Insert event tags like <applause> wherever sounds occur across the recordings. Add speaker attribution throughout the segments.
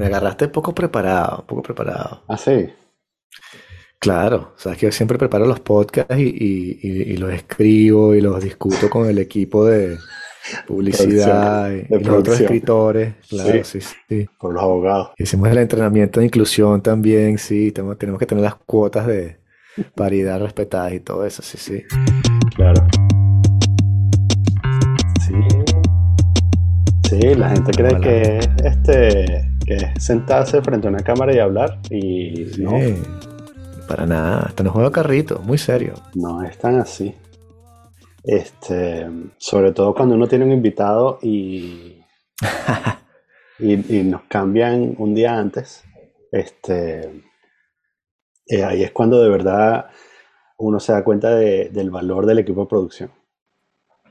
Speaker 1: Me agarraste poco preparado, poco preparado.
Speaker 2: Ah, sí.
Speaker 1: Claro, sabes que yo siempre preparo los podcasts y, y- y- y los escribo y los discuto con el equipo de <laughs> publicidad y,
Speaker 2: de
Speaker 1: y los otros escritores. Claro,
Speaker 2: Sí.
Speaker 1: sí, sí.
Speaker 2: Por los abogados.
Speaker 1: Hicimos el entrenamiento de inclusión también, sí. Tenemos, tenemos que tener las cuotas de paridad respetadas y todo eso, sí, sí.
Speaker 2: Claro. Sí. Sí, la gente cree que es este que es sentarse frente a una cámara y hablar y no,
Speaker 1: para nada. Esto no juega carrito, muy serio.
Speaker 2: no es tan así. Este, sobre todo cuando uno tiene un invitado y, <laughs> y, y nos cambian un día antes, este, eh, ahí es cuando de verdad uno se da cuenta de- del valor del equipo de producción.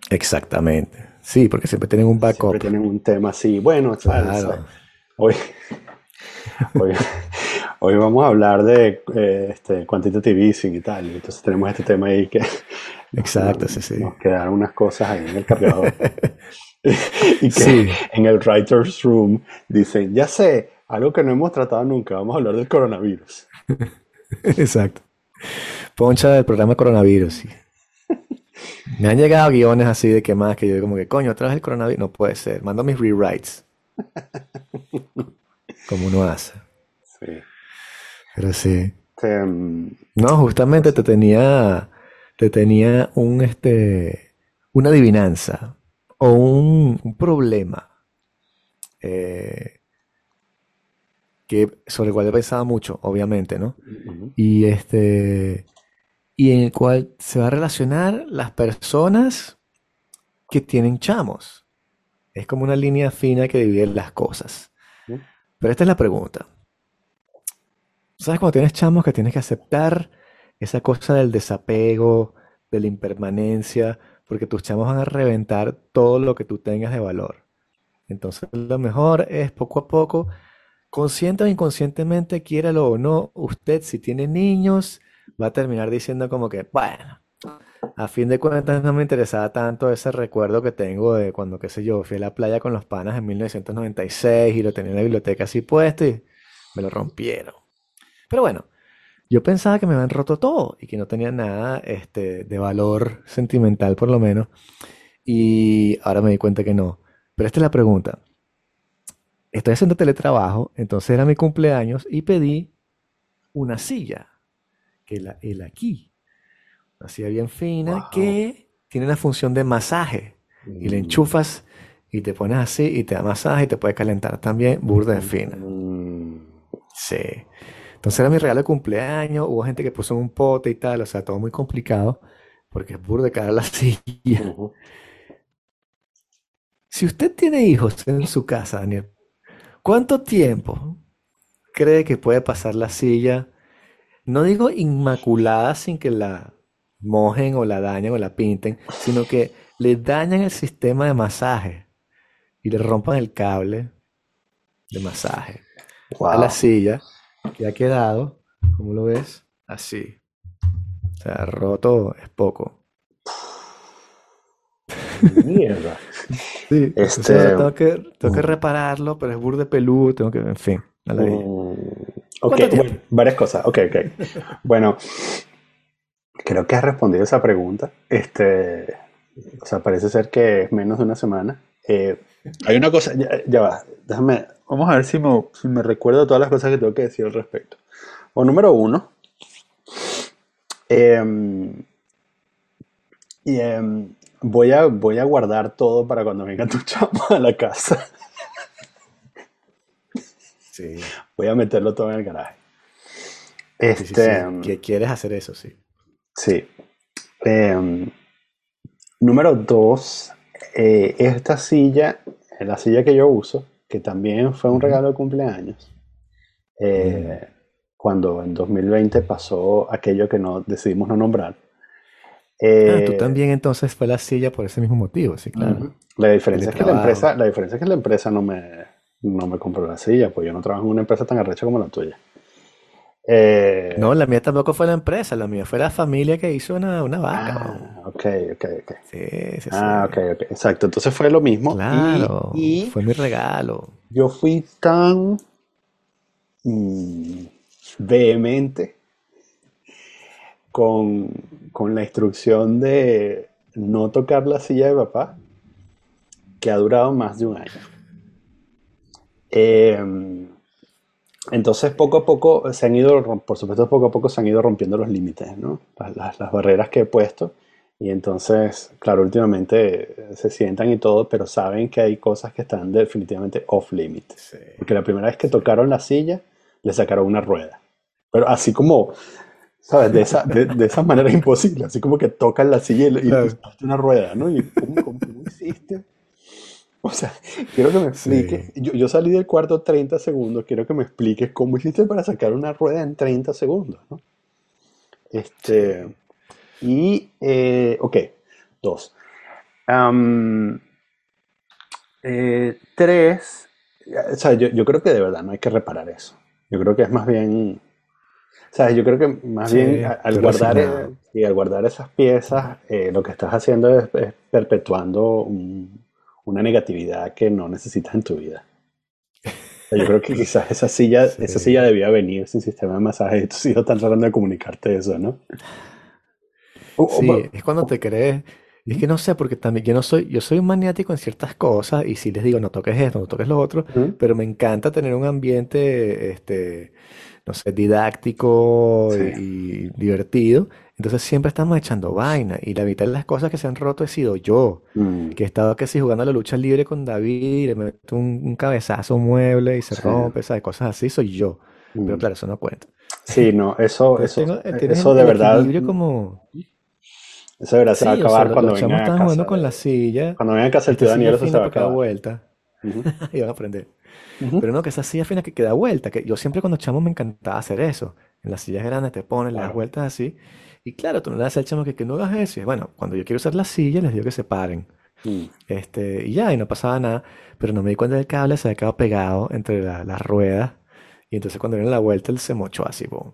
Speaker 1: Exactamente. Sí, porque siempre tienen un backup.
Speaker 2: Siempre tienen un tema así. Bueno.
Speaker 1: Claro.
Speaker 2: Hoy, hoy, hoy vamos a hablar de eh, este, quantitative easing y tal. Entonces tenemos este tema ahí que
Speaker 1: Exacto, sí, sí.
Speaker 2: nos quedaron unas cosas ahí en el cargador. <laughs> y que
Speaker 1: Sí.
Speaker 2: en el writer's room dicen, ya sé, algo que no hemos tratado nunca, vamos a hablar del coronavirus.
Speaker 1: Exacto. Poncha del programa coronavirus. sí. Me han llegado guiones así de que más que yo como que, coño, otra vez el coronavirus. No puede ser. Mando mis rewrites. Como uno hace.
Speaker 2: Sí.
Speaker 1: Pero sí.
Speaker 2: Este, mm,
Speaker 1: No, justamente te tenía, te tenía un, este, una adivinanza o un, un problema eh, que, sobre el cual he pensado mucho, obviamente, ¿no? y este y en el cual se va a relacionar las personas que tienen chamos. Es como una línea fina que divide las cosas. Pero esta es la pregunta. ¿Sabes cuando tienes chamos que tienes que aceptar esa cosa del desapego, de la impermanencia, porque tus chamos van a reventar todo lo que tú tengas de valor? Entonces, lo mejor es poco a poco Consciente o inconscientemente, quiéralo o no, usted si tiene niños va a terminar diciendo como que, bueno, a fin de cuentas no me interesaba tanto ese recuerdo que tengo de cuando, qué sé yo, fui a la playa con los panas en 1996 y lo tenía en la biblioteca así puesto y me lo rompieron. Pero bueno, yo pensaba que me habían roto todo y que no tenía nada este, de valor sentimental por lo menos y ahora me di cuenta que no. Pero esta es la pregunta estoy haciendo teletrabajo, entonces era mi cumpleaños y pedí una silla, que la, el aquí, silla bien fina
Speaker 2: Wow.
Speaker 1: que tiene la función de masaje y le enchufas y te pones así y te da masaje y te puede calentar también, burda de fina.
Speaker 2: Mm,
Speaker 1: Sí. Entonces era mi regalo de cumpleaños, hubo gente que puso un pote y tal, o sea, todo muy complicado porque es burda de cara la <laughs> silla. Si usted tiene hijos en su casa, Daniel, ¿cuánto tiempo cree que puede pasar la silla? No digo inmaculada sin que la mojen o la dañen o la pinten, sino que le dañan el sistema de masaje y le rompan el cable de masaje a la
Speaker 2: Wow.
Speaker 1: silla que ha quedado, ¿cómo lo ves? Así. O sea, roto es poco.
Speaker 2: Mierda.
Speaker 1: Sí,
Speaker 2: Este-
Speaker 1: ahora tengo que, tengo que repararlo, pero es burde peludo, tengo que, en fin, a la vida.
Speaker 2: Mm, ok, varias cosas. Ok, ok. Bueno, creo que has respondido esa pregunta. Este, o sea, parece ser que es menos de una semana. Eh, hay una cosa, ya, ya va, déjame, vamos a ver si me, si me recuerdo todas las cosas que tengo que decir al respecto. Bueno, número uno, em, y, em, voy a, voy a guardar todo para cuando venga tu <laughs> chamo a la casa.
Speaker 1: Sí,
Speaker 2: Voy a meterlo todo en el garaje.
Speaker 1: sí, sí,
Speaker 2: Este,
Speaker 1: sí, que quieres hacer eso, sí.
Speaker 2: Sí. Em, número dos, eh, esta silla, la silla que yo uso, que también fue un regalo de cumpleaños, eh, cuando en 2020 pasó aquello que no decidimos no nombrar.
Speaker 1: Ah, tú
Speaker 2: Eh,
Speaker 1: también entonces fue la silla por ese mismo motivo, sí, claro.
Speaker 2: La diferencia es que la empresa, la diferencia es que la empresa no me, no me compró la silla, pues yo no trabajo en una empresa tan arrecha como la tuya. Eh,
Speaker 1: No, la mía tampoco fue la empresa, la mía fue la familia que hizo una, una vaca.
Speaker 2: ah, ok, ok, ok.
Speaker 1: Sí, sí,
Speaker 2: Ah,
Speaker 1: sí.
Speaker 2: ok, ok, exacto. Entonces fue lo mismo.
Speaker 1: Claro,
Speaker 2: Y,
Speaker 1: fue mi regalo.
Speaker 2: yo fui tan mm, vehemente con, con la instrucción de no tocar la silla de papá, que ha durado más de un año. Eh, entonces, poco a poco se han ido, por supuesto, poco a poco se han ido rompiendo los límites, ¿no? Las, las, barreras que he puesto. Y entonces, claro, últimamente se sientan y todo, pero saben que hay cosas que están definitivamente off limit. Porque la primera vez que tocaron la silla, le sacaron una rueda. Pero así como, ¿sabes? De esa, de, de esa manera imposible. Así como que tocan la silla y, y claro. una rueda, ¿no? Y ¿cómo, cómo, cómo hiciste? <laughs> O sea, quiero que me expliques. Sí. Yo, yo, salí del cuarto 30 segundos. Quiero que me expliques cómo hiciste para sacar una rueda en 30 segundos. ¿no? Este, y, eh, ok, dos. Um, eh, tres, o sea, yo, yo, creo que de verdad no hay que reparar eso. Yo creo que es más bien, o sea, yo creo que más sí, bien al guardar, y al guardar esas piezas, eh, lo que estás haciendo es, es perpetuando un, una negatividad que no necesitas en tu vida. Yo creo que <laughs> quizás esa silla, sí. esa silla debía venir sin sistema de masaje tus <laughs> hijos están tratando de comunicarte eso, ¿no?
Speaker 1: Sí, es cuando te crees. Es que no sé, porque también yo no soy, yo soy un maniático en ciertas cosas y si les digo no toques esto, no toques lo otro, uh -huh. pero me encanta tener un ambiente, este, no sé, didáctico sí. y divertido. Entonces siempre estamos echando vaina y la mitad de las cosas que se han roto he sido yo, mm. que he estado casi jugando a la lucha libre con David y le meto un, un cabezazo un mueble y se sí. rompe, ¿sabes? Cosas así, soy yo. Mm. Pero claro, eso no cuenta.
Speaker 2: Sí, no, eso, eso, tengo, eso de verdad...
Speaker 1: como...
Speaker 2: Eso de verdad sí, se va a acabar o sea, cuando venga a casa.
Speaker 1: jugando con la silla.
Speaker 2: Cuando venga a casa el tío Daniel eso se va a acabar.
Speaker 1: vuelta. Uh <laughs> -huh. y van a aprender. Uh -huh. Pero no, que esa silla fina que queda vuelta, que yo siempre cuando chamo me encantaba hacer eso. En las sillas grandes te pones claro. las vueltas así y claro, tú no le das al chamo que, que no hagas eso. Y bueno, cuando yo quiero usar la silla, les digo que se paren. Mm. Este, y ya, y no pasaba nada. Pero no me di cuenta del cable, se había quedado pegado entre la, las ruedas. Y entonces cuando viene la vuelta, él se mochó así. Boom.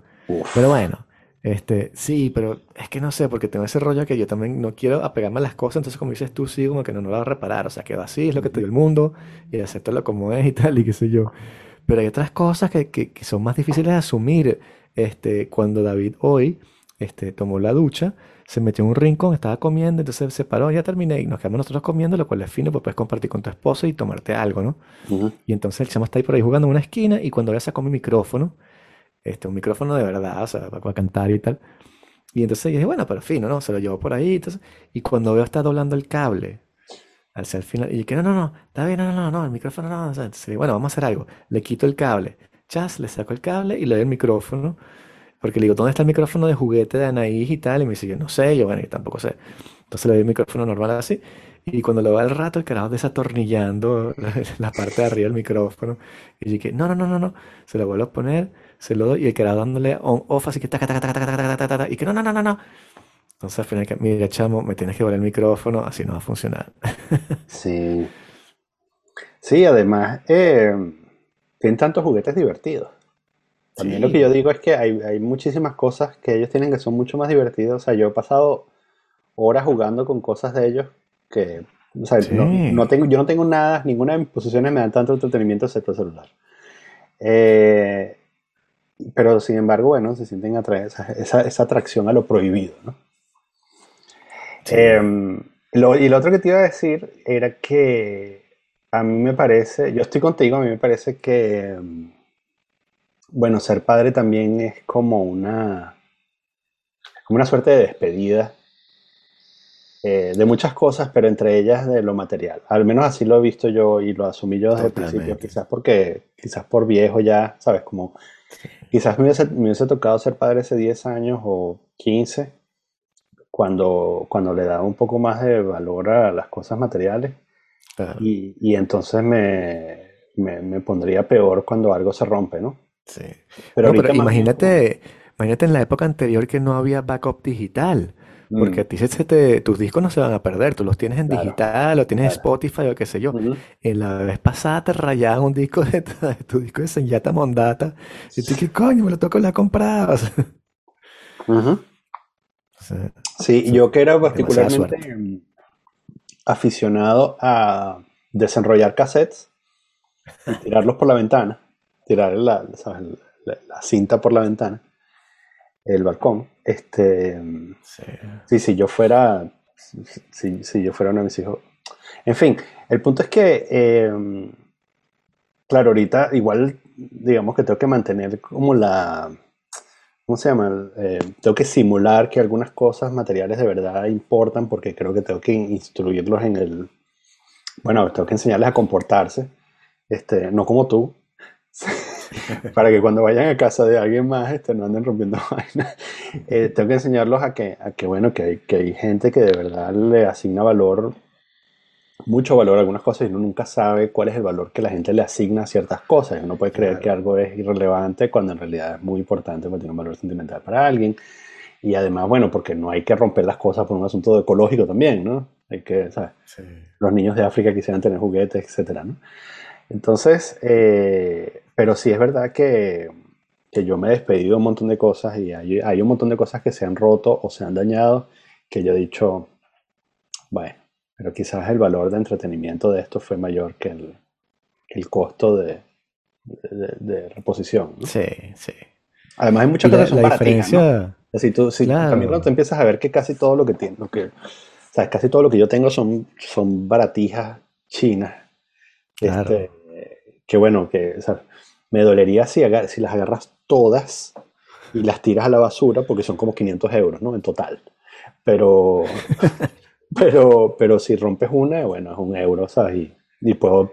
Speaker 1: Pero bueno, este, sí, pero es que no sé, porque tengo ese rollo que yo también no quiero apegarme a las cosas. Entonces, como dices tú, sí, como que no, no lo va a reparar. O sea, quedó así, es lo que te dio el mundo. Y aceptarlo como es y tal, y qué sé yo. Pero hay otras cosas que, que, que son más difíciles de asumir. Este, cuando David hoy este, tomó la ducha, se metió en un rincón, estaba comiendo, entonces se paró, ya terminé y nos quedamos nosotros comiendo, lo cual es fino, pues puedes compartir con tu esposa y tomarte algo, ¿no? Uh -huh. Y entonces el chamo está ahí por ahí jugando en una esquina y cuando ya sacó mi micrófono, este, un micrófono de verdad, o sea, para cantar y tal. Y entonces dije, bueno, pero fino, ¿no? Se lo llevo por ahí. Entonces, y cuando veo está doblando el cable hacia el final, y que no, no, no, está bien, no, no, no, el micrófono no. O sea, entonces, bueno, vamos a hacer algo. Le quito el cable, chas, le saco el cable y le doy el micrófono. Porque le digo, ¿dónde está el micrófono de juguete de Anaís y tal? Y me dice, yo no sé, yo bueno, yo tampoco sé. Entonces le doy el micrófono normal así. Y cuando lo va al rato, el carajo desatornillando la, <laughs> la, parte de arriba del micrófono. Y dije, no, no, no, no, no. Se lo vuelvo a poner, se lo doy. Y el carajo dándole on, off, así que taca, taca, taca, taca, taca, taca, taca, Y que no, no, no, no, no. Entonces al final, mira, chamo, me tienes que volver el micrófono, así no va a funcionar. <laughs>
Speaker 2: sí. Sí, además, eh, tienen tantos juguetes divertidos. También sí. lo que yo digo es que hay, hay, muchísimas cosas que ellos tienen que son mucho más divertidas. O sea, yo he pasado horas jugando con cosas de ellos que, o sea, sí. no, no, tengo, yo no tengo nada, ninguna de mis posiciones me dan tanto entretenimiento excepto el celular. Eh, pero sin embargo, bueno, se sienten atraídos, esa, esa, atracción a lo prohibido, ¿no? Sí. Eh, lo, y lo otro que te iba a decir era que a mí me parece, yo estoy contigo, a mí me parece que bueno, ser padre también es como una, como una suerte de despedida eh, de muchas cosas, pero entre ellas de lo material. Al menos así lo he visto yo y lo asumí yo desde Totalmente. el principio, quizás porque, quizás por viejo ya, ¿sabes? Como quizás me hubiese, me hubiese tocado ser padre hace 10 años o 15, cuando, cuando le daba un poco más de valor a las cosas materiales. Y, y, entonces me, me, me pondría peor cuando algo se rompe, ¿no?
Speaker 1: Sí. Pero, no, pero imagínate, imagínate en la época anterior que no había backup digital. Porque mm. a ti se te, tus discos no se van a perder, tú los tienes en claro. digital o tienes claro. Spotify o qué sé yo. Uh -huh. En la vez pasada te rayaban un disco de, de tu disco de Senyata Mondata y tú, ¿qué coño? Me lo tocó la comprabas. <laughs>
Speaker 2: Uh -huh. o sea, sí, yo que era particularmente aficionado a desenrollar cassettes y tirarlos por la ventana. tirar la, cinta por la ventana, el balcón. Este, sí, si yo fuera, si, si, yo fuera uno de mis hijos. En fin, el punto es que, eh, claro, ahorita igual, digamos que tengo que mantener como la, ¿cómo se llama? Eh, tengo que simular que algunas cosas materiales de verdad importan porque creo que tengo que instruirlos en el, bueno, tengo que enseñarles a comportarse, este, no como tú, <laughs> para que cuando vayan a casa de alguien más este, no anden rompiendo <laughs> vainas. Eh, tengo que enseñarlos a que, a que bueno, que hay, que hay gente que de verdad le asigna valor mucho valor a algunas cosas y uno nunca sabe cuál es el valor que la gente le asigna a ciertas cosas. Uno puede creer que algo es irrelevante cuando en realidad es muy importante porque tiene un valor sentimental para alguien. Y además, bueno, porque no hay que romper las cosas por un asunto ecológico también, ¿no? Hay que, ¿sabes? Los niños de África quisieran tener juguetes, etcétera, ¿no? Entonces, eh, pero sí es verdad que, que, yo me he despedido de un montón de cosas y hay, hay un montón de cosas que se han roto o se han dañado que yo he dicho, bueno, pero quizás el valor de entretenimiento de esto fue mayor que el, el costo de, de, reposición.
Speaker 1: Sí, sí.
Speaker 2: Además hay muchas cosas que son la diferencia... tú, También cuando empiezas a ver que casi todo lo que tienes, lo que, sabes, casi todo lo que yo tengo son, son baratijas chinas. Claro. Este, que bueno, que me dolería si, si las agarras todas y las tiras a la basura porque son como 500 euros, ¿no? En total. Pero, <laughs> Pero, pero si rompes una, bueno, es un euro, ¿sabes? Y, y puedo,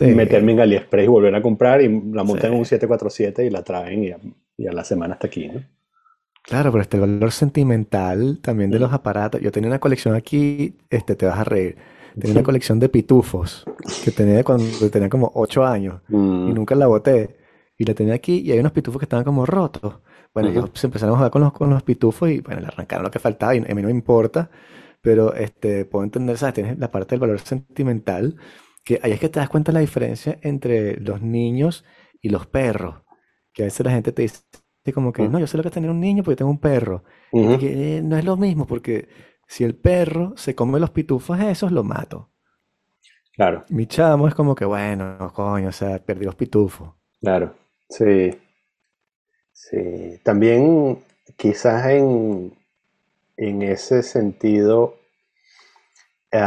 Speaker 2: meterme en AliExpress y volver a comprar y la montan en un 747 y la traen y a, y a, la semana hasta aquí, ¿no?
Speaker 1: Claro, pero este valor sentimental también de los aparatos. Yo tenía una colección aquí, este, te vas a reír. Tenía una colección de pitufos que tenía cuando tenía como 8 años y mm. nunca la boté. Y la tenía aquí y hay unos pitufos que estaban como rotos. Bueno, ellos empezaron a jugar con los, con los pitufos y bueno, le arrancaron lo que faltaba y a mí no me importa pero este, puedo entender, ¿sabes? Tienes la parte del valor sentimental, que ahí es que te das cuenta de la diferencia entre los niños y los perros, que a veces la gente te dice como que, no, yo sé lo que es tener un niño porque tengo un perro. y que, eh, no es lo mismo, porque si el perro se come los pitufos esos, lo mato.
Speaker 2: Claro.
Speaker 1: Mi chamo es como que, bueno, coño, o sea, perdí los pitufos.
Speaker 2: Claro, sí. Sí. También quizás en, en ese sentido, es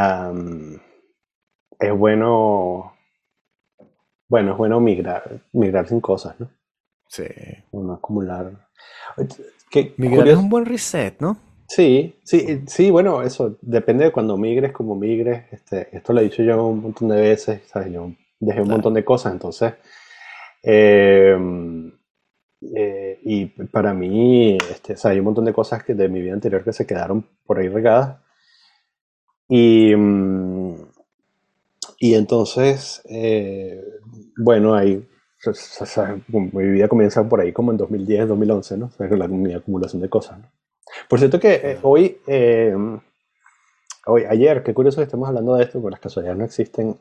Speaker 2: bueno, bueno, es bueno migrar, migrar sin cosas, ¿no?
Speaker 1: Sí.
Speaker 2: No acumular.
Speaker 1: migrar es un buen reset, ¿no?
Speaker 2: Sí, sí, sí, bueno, eso depende de cuando migres, como migres. Este, esto lo he dicho yo un montón de veces, ¿sabes? Yo dejé un montón de cosas, entonces. Eh, eh, y para mí, este, hay un montón de cosas que de mi vida anterior que se quedaron por ahí regadas. Y, mm, y entonces, eh, bueno, ahí, mi vida comienza por ahí como en 2010, 2011, ¿no? O la, mi acumulación de cosas, Por cierto que eh, hoy, hoy, ayer, qué curioso que estemos hablando de esto, porque las casualidades no existen,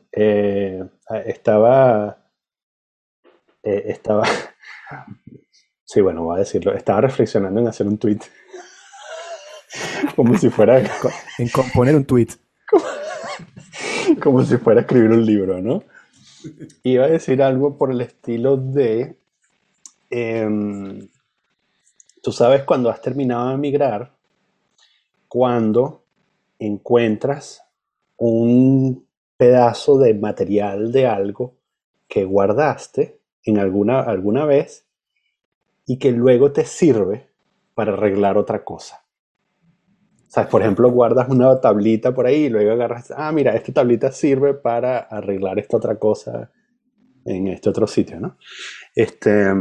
Speaker 2: estaba, estaba, <laughs> Sí, bueno, voy a decirlo. Estaba reflexionando en hacer un tweet. <laughs> como si fuera.
Speaker 1: En componer un tweet. <laughs>
Speaker 2: Como, si fuera a escribir un libro, ¿no? Iba a decir algo por el estilo de. Em, tú sabes cuando has terminado de emigrar, cuando encuentras un pedazo de material de algo que guardaste en alguna, alguna vez y que luego te sirve para arreglar otra cosa. ¿Sabes? Por ejemplo, guardas una tablita por ahí y luego agarras, ah, mira, esta tablita sirve para arreglar esta otra cosa en este otro sitio, ¿no? Este,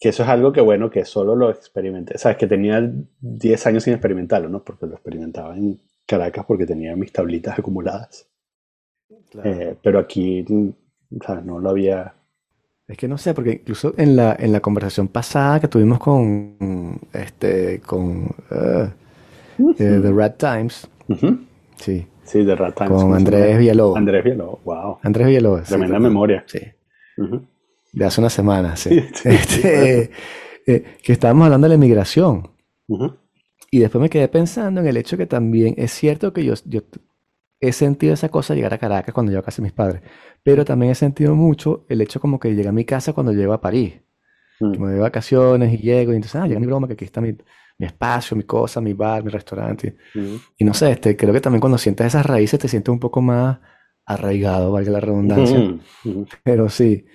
Speaker 2: que eso es algo que, bueno, que solo lo experimenté. Sabes que tenía 10 años sin experimentarlo, ¿no? Porque lo experimentaba en Caracas porque tenía mis tablitas acumuladas. Eh, pero aquí, ¿sabes? No lo había
Speaker 1: es que no sé, porque incluso en la, en la conversación pasada que tuvimos con este con uh, The Red Times, sí,
Speaker 2: sí, The Red Times,
Speaker 1: con Andrés Villalobos.
Speaker 2: Andrés Villalobos, wow.
Speaker 1: Andrés Villalobos.
Speaker 2: Tremenda memoria.
Speaker 1: Sí. De hace una semana, sí. este, eh, que estábamos hablando de la inmigración. Y después me quedé pensando en el hecho que también es cierto que yo, yo he sentido esa cosa llegar a Caracas cuando llego a casa de mis padres. Pero también he sentido mucho el hecho como que llegué a mi casa cuando llego a París.
Speaker 2: Mm.
Speaker 1: Que me voy de vacaciones y llego y entonces, ah, llega mi broma, que aquí está mi, mi espacio, mi cosa, mi bar, mi restaurante.
Speaker 2: Mm.
Speaker 1: Y no sé, este, creo que también cuando sientes esas raíces te sientes un poco más arraigado, valga la redundancia.
Speaker 2: Mm.
Speaker 1: Pero sí,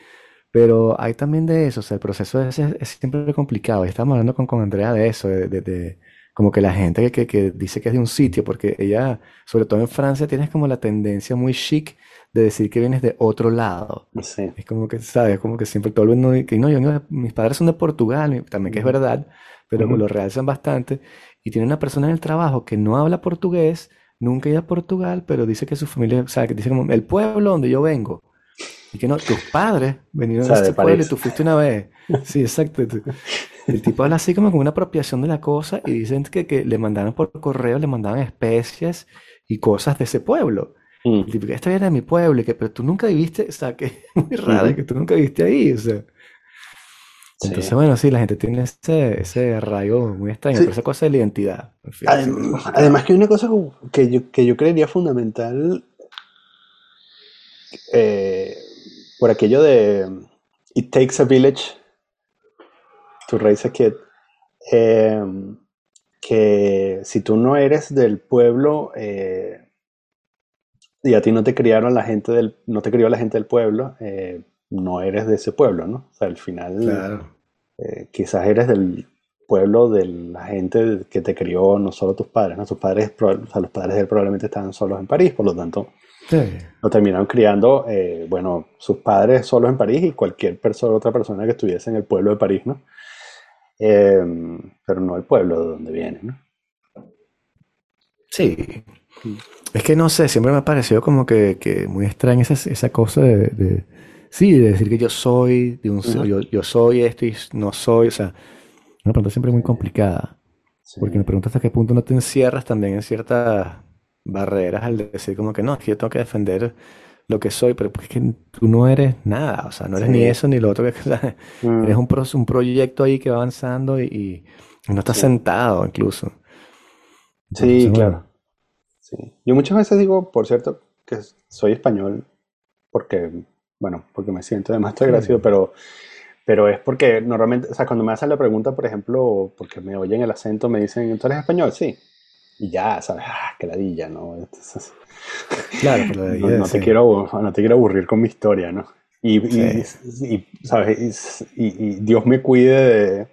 Speaker 1: pero hay también de eso, o sea, el proceso es, es- siempre complicado. Y estábamos hablando con, con Andrea de eso, de, de- de- como que la gente que, que- que dice que es de un sitio, porque ella, sobre todo en Francia, tienes como la tendencia muy chic de decir que vienes de otro lado.
Speaker 2: Sí.
Speaker 1: Es como que, ¿sabes? Como que siempre todo el mundo, que no, yo mis padres son de Portugal, también que es verdad, pero
Speaker 2: Ujú.
Speaker 1: lo realzan bastante. Y tiene una persona en el trabajo que no habla portugués, nunca ha ido a Portugal, pero dice que su familia, o sea, que dice como, el pueblo donde yo vengo. Y que no, tus padres vinieron a este pueblo y tú fuiste una vez. Sí, exacto. El tipo habla así como con una apropiación de la cosa y dicen que, que le mandaron por correo, le mandaban especies y cosas de ese pueblo.
Speaker 2: Mm.
Speaker 1: El tipo, esta viene de mi pueblo, y que, pero tú nunca viviste, o sea, que es <laughs> muy raro,
Speaker 2: Ujú.
Speaker 1: que tú nunca viviste ahí, o sea. Entonces,
Speaker 2: Sí.
Speaker 1: bueno, sí, la gente tiene ese, ese arraigo muy extraño,
Speaker 2: Sí.
Speaker 1: pero esa cosa de la identidad, en fin,
Speaker 2: Adem-
Speaker 1: siempre es complicado.
Speaker 2: Además que hay una cosa que yo, que yo creería fundamental eh, por aquello de It takes a village to raise a kid, eh, que si tú no eres del pueblo eh, y a ti no te criaron la gente del, no te crió la gente del pueblo, eh, no eres de ese pueblo, ¿no? O sea, al final
Speaker 1: Claro,
Speaker 2: quizás eres del pueblo de la gente que te crió, no solo tus padres, ¿no? Tus padres, o sea, los padres de él probablemente estaban solos en París, por lo tanto,
Speaker 1: sí,
Speaker 2: lo terminaron criando, eh, bueno, sus padres solos en París y cualquier persona, otra persona que estuviese en el pueblo de París, ¿no? Eh, pero no el pueblo de donde viene, ¿no?
Speaker 1: sí. Es que no sé, siempre me ha parecido como que, que muy extraña esa, esa cosa de, de- sí, de decir que yo soy, de un, yo, yo soy esto y no soy, o sea, una pregunta siempre muy complicada.
Speaker 2: Sí.
Speaker 1: Porque me pregunto hasta qué punto no te encierras también en ciertas barreras al decir como que no, es que yo tengo que defender lo que soy, pero es que tú no eres nada, o sea, no eres ni eso ni lo otro, que, <laughs> o sea,
Speaker 2: Mm,
Speaker 1: eres un, pro- un proyecto ahí que va avanzando y, no estás
Speaker 2: Sí.
Speaker 1: sentado incluso.
Speaker 2: Sí, claro.
Speaker 1: bueno,
Speaker 2: Sí. Yo muchas veces digo, por cierto, que soy español porque, bueno, porque me siento además
Speaker 1: sí,
Speaker 2: agradecido, pero, pero es porque normalmente, o sea, cuando me hacen la pregunta, por ejemplo, porque me oyen el acento, me dicen, ¿tú eres español? Sí. Y ya, ¿sabes? Ah, ladilla, ¿no? Entonces,
Speaker 1: claro, pero <laughs>
Speaker 2: no, no te
Speaker 1: sí,
Speaker 2: quiero, no te quiero aburrir con mi historia, ¿no? Y, y-
Speaker 1: sí,
Speaker 2: y, ¿sabes? Y, y- y Dios me cuide de,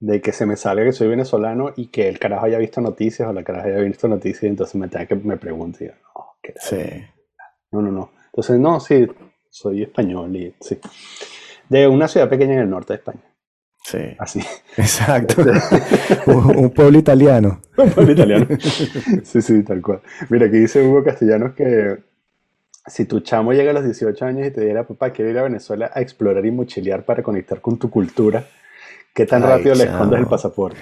Speaker 2: de que se me salga que soy venezolano y que el carajo haya visto noticias o la caraja haya visto noticias y entonces me tenga que me pregunte y yo, no, qué
Speaker 1: sí.
Speaker 2: No, no, no. Entonces, no, sí, soy español y sí. De una ciudad pequeña en el norte de España.
Speaker 1: Sí,
Speaker 2: Así. <laughs>
Speaker 1: exacto.
Speaker 2: Este, <laughs>
Speaker 1: Un, un pueblo italiano. <laughs>
Speaker 2: un pueblo italiano. Sí, sí, tal cual. Mira, aquí dice Hugo Castellanos que si tu chamo llega a los 18 años y te diera, papá, quiero ir a Venezuela a explorar y mochilear para conectar con tu cultura, ¿qué tan
Speaker 1: Ay,
Speaker 2: rápido le escondes el pasaporte?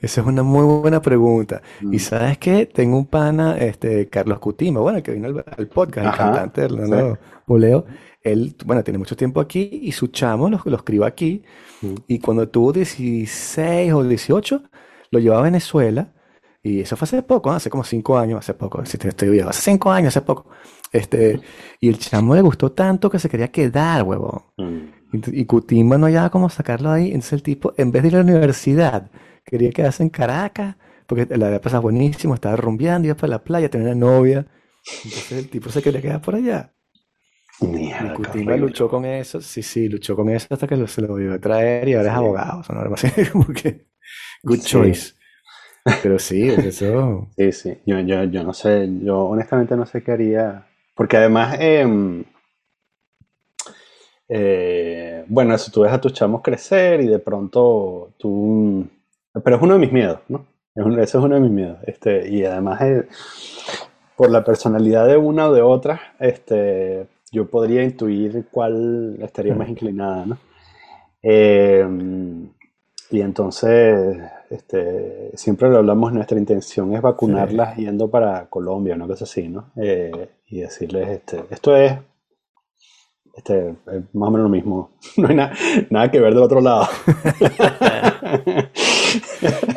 Speaker 1: Esa es una muy buena pregunta. Y
Speaker 2: Mm.
Speaker 1: sabes qué, tengo un pana, este, Carlos Cutima, bueno, que vino al, al podcast, el
Speaker 2: Ajá,
Speaker 1: cantante
Speaker 2: sí.
Speaker 1: Orlando Poleo. Él, bueno, tiene mucho tiempo aquí y su chamo los, los crió aquí.
Speaker 2: Mm.
Speaker 1: Y cuando tuvo 16 o 18, lo llevó a Venezuela. Y eso fue hace poco, ¿no? Hace como 5 años, hace poco, si te estoy viejo, hace 5 años, hace poco. Este, y el chamo le gustó tanto que se quería quedar, huevón.
Speaker 2: Mm.
Speaker 1: Y, y Cutimba no hallaba cómo sacarlo ahí. Entonces el tipo, en vez de ir a la universidad, quería quedarse en Caracas, porque la había pasado buenísimo, estaba rumbeando, iba para la playa, tenía una novia. Entonces el tipo se quería quedar por allá.
Speaker 2: Mierda,
Speaker 1: luchó con eso, sí, sí, luchó con eso hasta que lo- se lo volvió a traer y ahora es abogado. No, así <laughs> como que, good
Speaker 2: sí,
Speaker 1: choice. <laughs> Pero sí, eso,
Speaker 2: sí, sí. Yo, yo, yo no sé, yo honestamente no sé qué haría. Porque además, em, eh, bueno, eso tú ves a tus chamos crecer y de pronto tú... Pero es uno de mis miedos, ¿no? Es un- ese es uno de mis miedos. Este, y además, eh, por la personalidad de una o de otra, este, yo podría intuir cuál estaría más inclinada, ¿no? Eh, y entonces, este, siempre lo hablamos, nuestra intención es
Speaker 1: sí,
Speaker 2: vacunarlas yendo para Colombia, una cosa así, ¿no? Eh, y decirles, este, esto es, este, es más o menos lo mismo, <laughs> no hay na- nada que ver del otro lado. <laughs>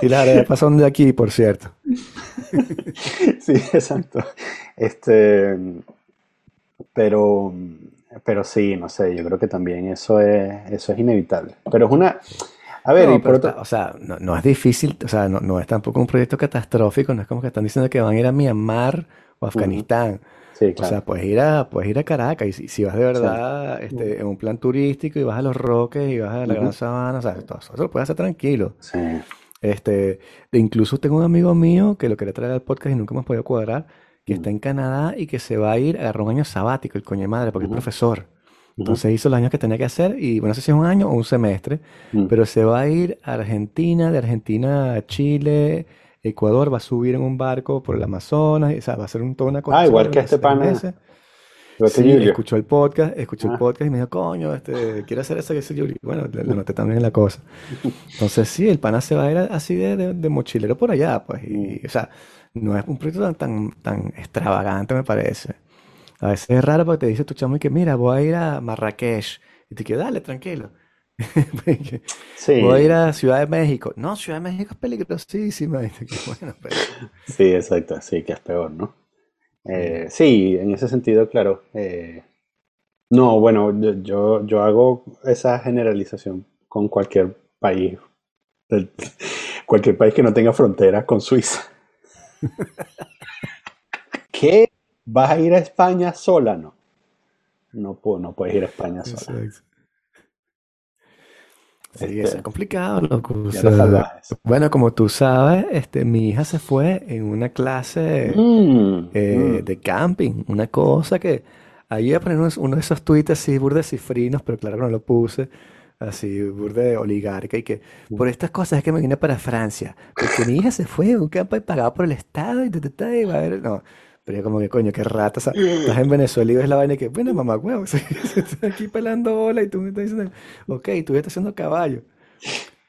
Speaker 1: Y las <laughs> arepas son de aquí, por cierto.
Speaker 2: sí, exacto. Este, pero, pero sí, no sé, yo creo que también eso es, eso es inevitable. Pero es una, a ver,
Speaker 1: No,
Speaker 2: y por otro,
Speaker 1: o sea, no, no es difícil, o sea, no, no es tampoco un proyecto catastrófico, no es como que están diciendo que van a ir a Myanmar o Afganistán.
Speaker 2: Sí,
Speaker 1: O sea,
Speaker 2: claro.
Speaker 1: puedes ir a, puedes ir a Caracas y si, si vas de
Speaker 2: Sí.
Speaker 1: verdad este, en un plan turístico y vas a Los Roques y vas a la Gran Sabana, o sea, todo eso lo puedes hacer tranquilo.
Speaker 2: Sí.
Speaker 1: Este, e incluso tengo un amigo mío que lo quería traer al podcast y nunca hemos podido cuadrar, que está en Canadá y que se va a ir, agarró un año sabático, el coño de madre, porque es
Speaker 2: ujú,
Speaker 1: profesor.
Speaker 2: ujú,
Speaker 1: Entonces hizo los años que tenía que hacer y bueno, no sé si es un año o un semestre,
Speaker 2: mm.
Speaker 1: pero se va a ir a Argentina, de Argentina a Chile, Ecuador, va a subir en un barco por el Amazonas, y, o sea, va a hacer un, toda una
Speaker 2: Ah,
Speaker 1: cosa
Speaker 2: igual que este pana,
Speaker 1: Sí,
Speaker 2: Julio.
Speaker 1: escuchó el podcast, escuchó el
Speaker 2: Ah,
Speaker 1: podcast y me dijo, coño, este, quiero hacer eso que hizo Yuri. Bueno, le, le noté también la cosa. <laughs> Entonces sí, el pana se va a ir así de, de- de mochilero por allá, pues. Y, o sea, no es un proyecto tan, tan, tan extravagante, me parece. A veces es raro porque te dice tu chamo y que, mira, voy a ir a Marrakech. Y te quedas, dale, tranquilo. <laughs> Voy a ir
Speaker 2: Sí,
Speaker 1: a Ciudad de México. No, Ciudad de México es peligrosísima. <laughs> Bueno, pero...
Speaker 2: sí, exacto, sí, que es peor, ¿no? Eh, sí, en ese sentido, claro. eh, no, bueno, yo, yo hago esa generalización con cualquier país, <laughs> cualquier país que no tenga fronteras con Suiza. ¿Qué? ¿Vas a ir a España sola? No, no, pu- no puedes ir a España sola.
Speaker 1: Exacto. Sí, eso es
Speaker 2: Este,
Speaker 1: complicado, loco. O sea, bueno, como tú sabes, este, mi hija se fue en una clase
Speaker 2: Mm,
Speaker 1: eh,
Speaker 2: mm,
Speaker 1: de camping, una cosa que ahí iba a poner unos- uno de esos tweets así, burde cifrinos, pero claro que no lo puse, así, burde oligarca, y que por estas cosas es que me vine para Francia, porque mi hija se fue a un campo y pagado por el Estado, y, ta, ta, ta, y va a ver, no, pero yo como que coño, qué rata, o sea, estás en Venezuela y ves la vaina y que, bueno, mamá, huevo, <laughs> estoy aquí pelando bola y tú me estás diciendo, ok, tú ya estás haciendo caballo.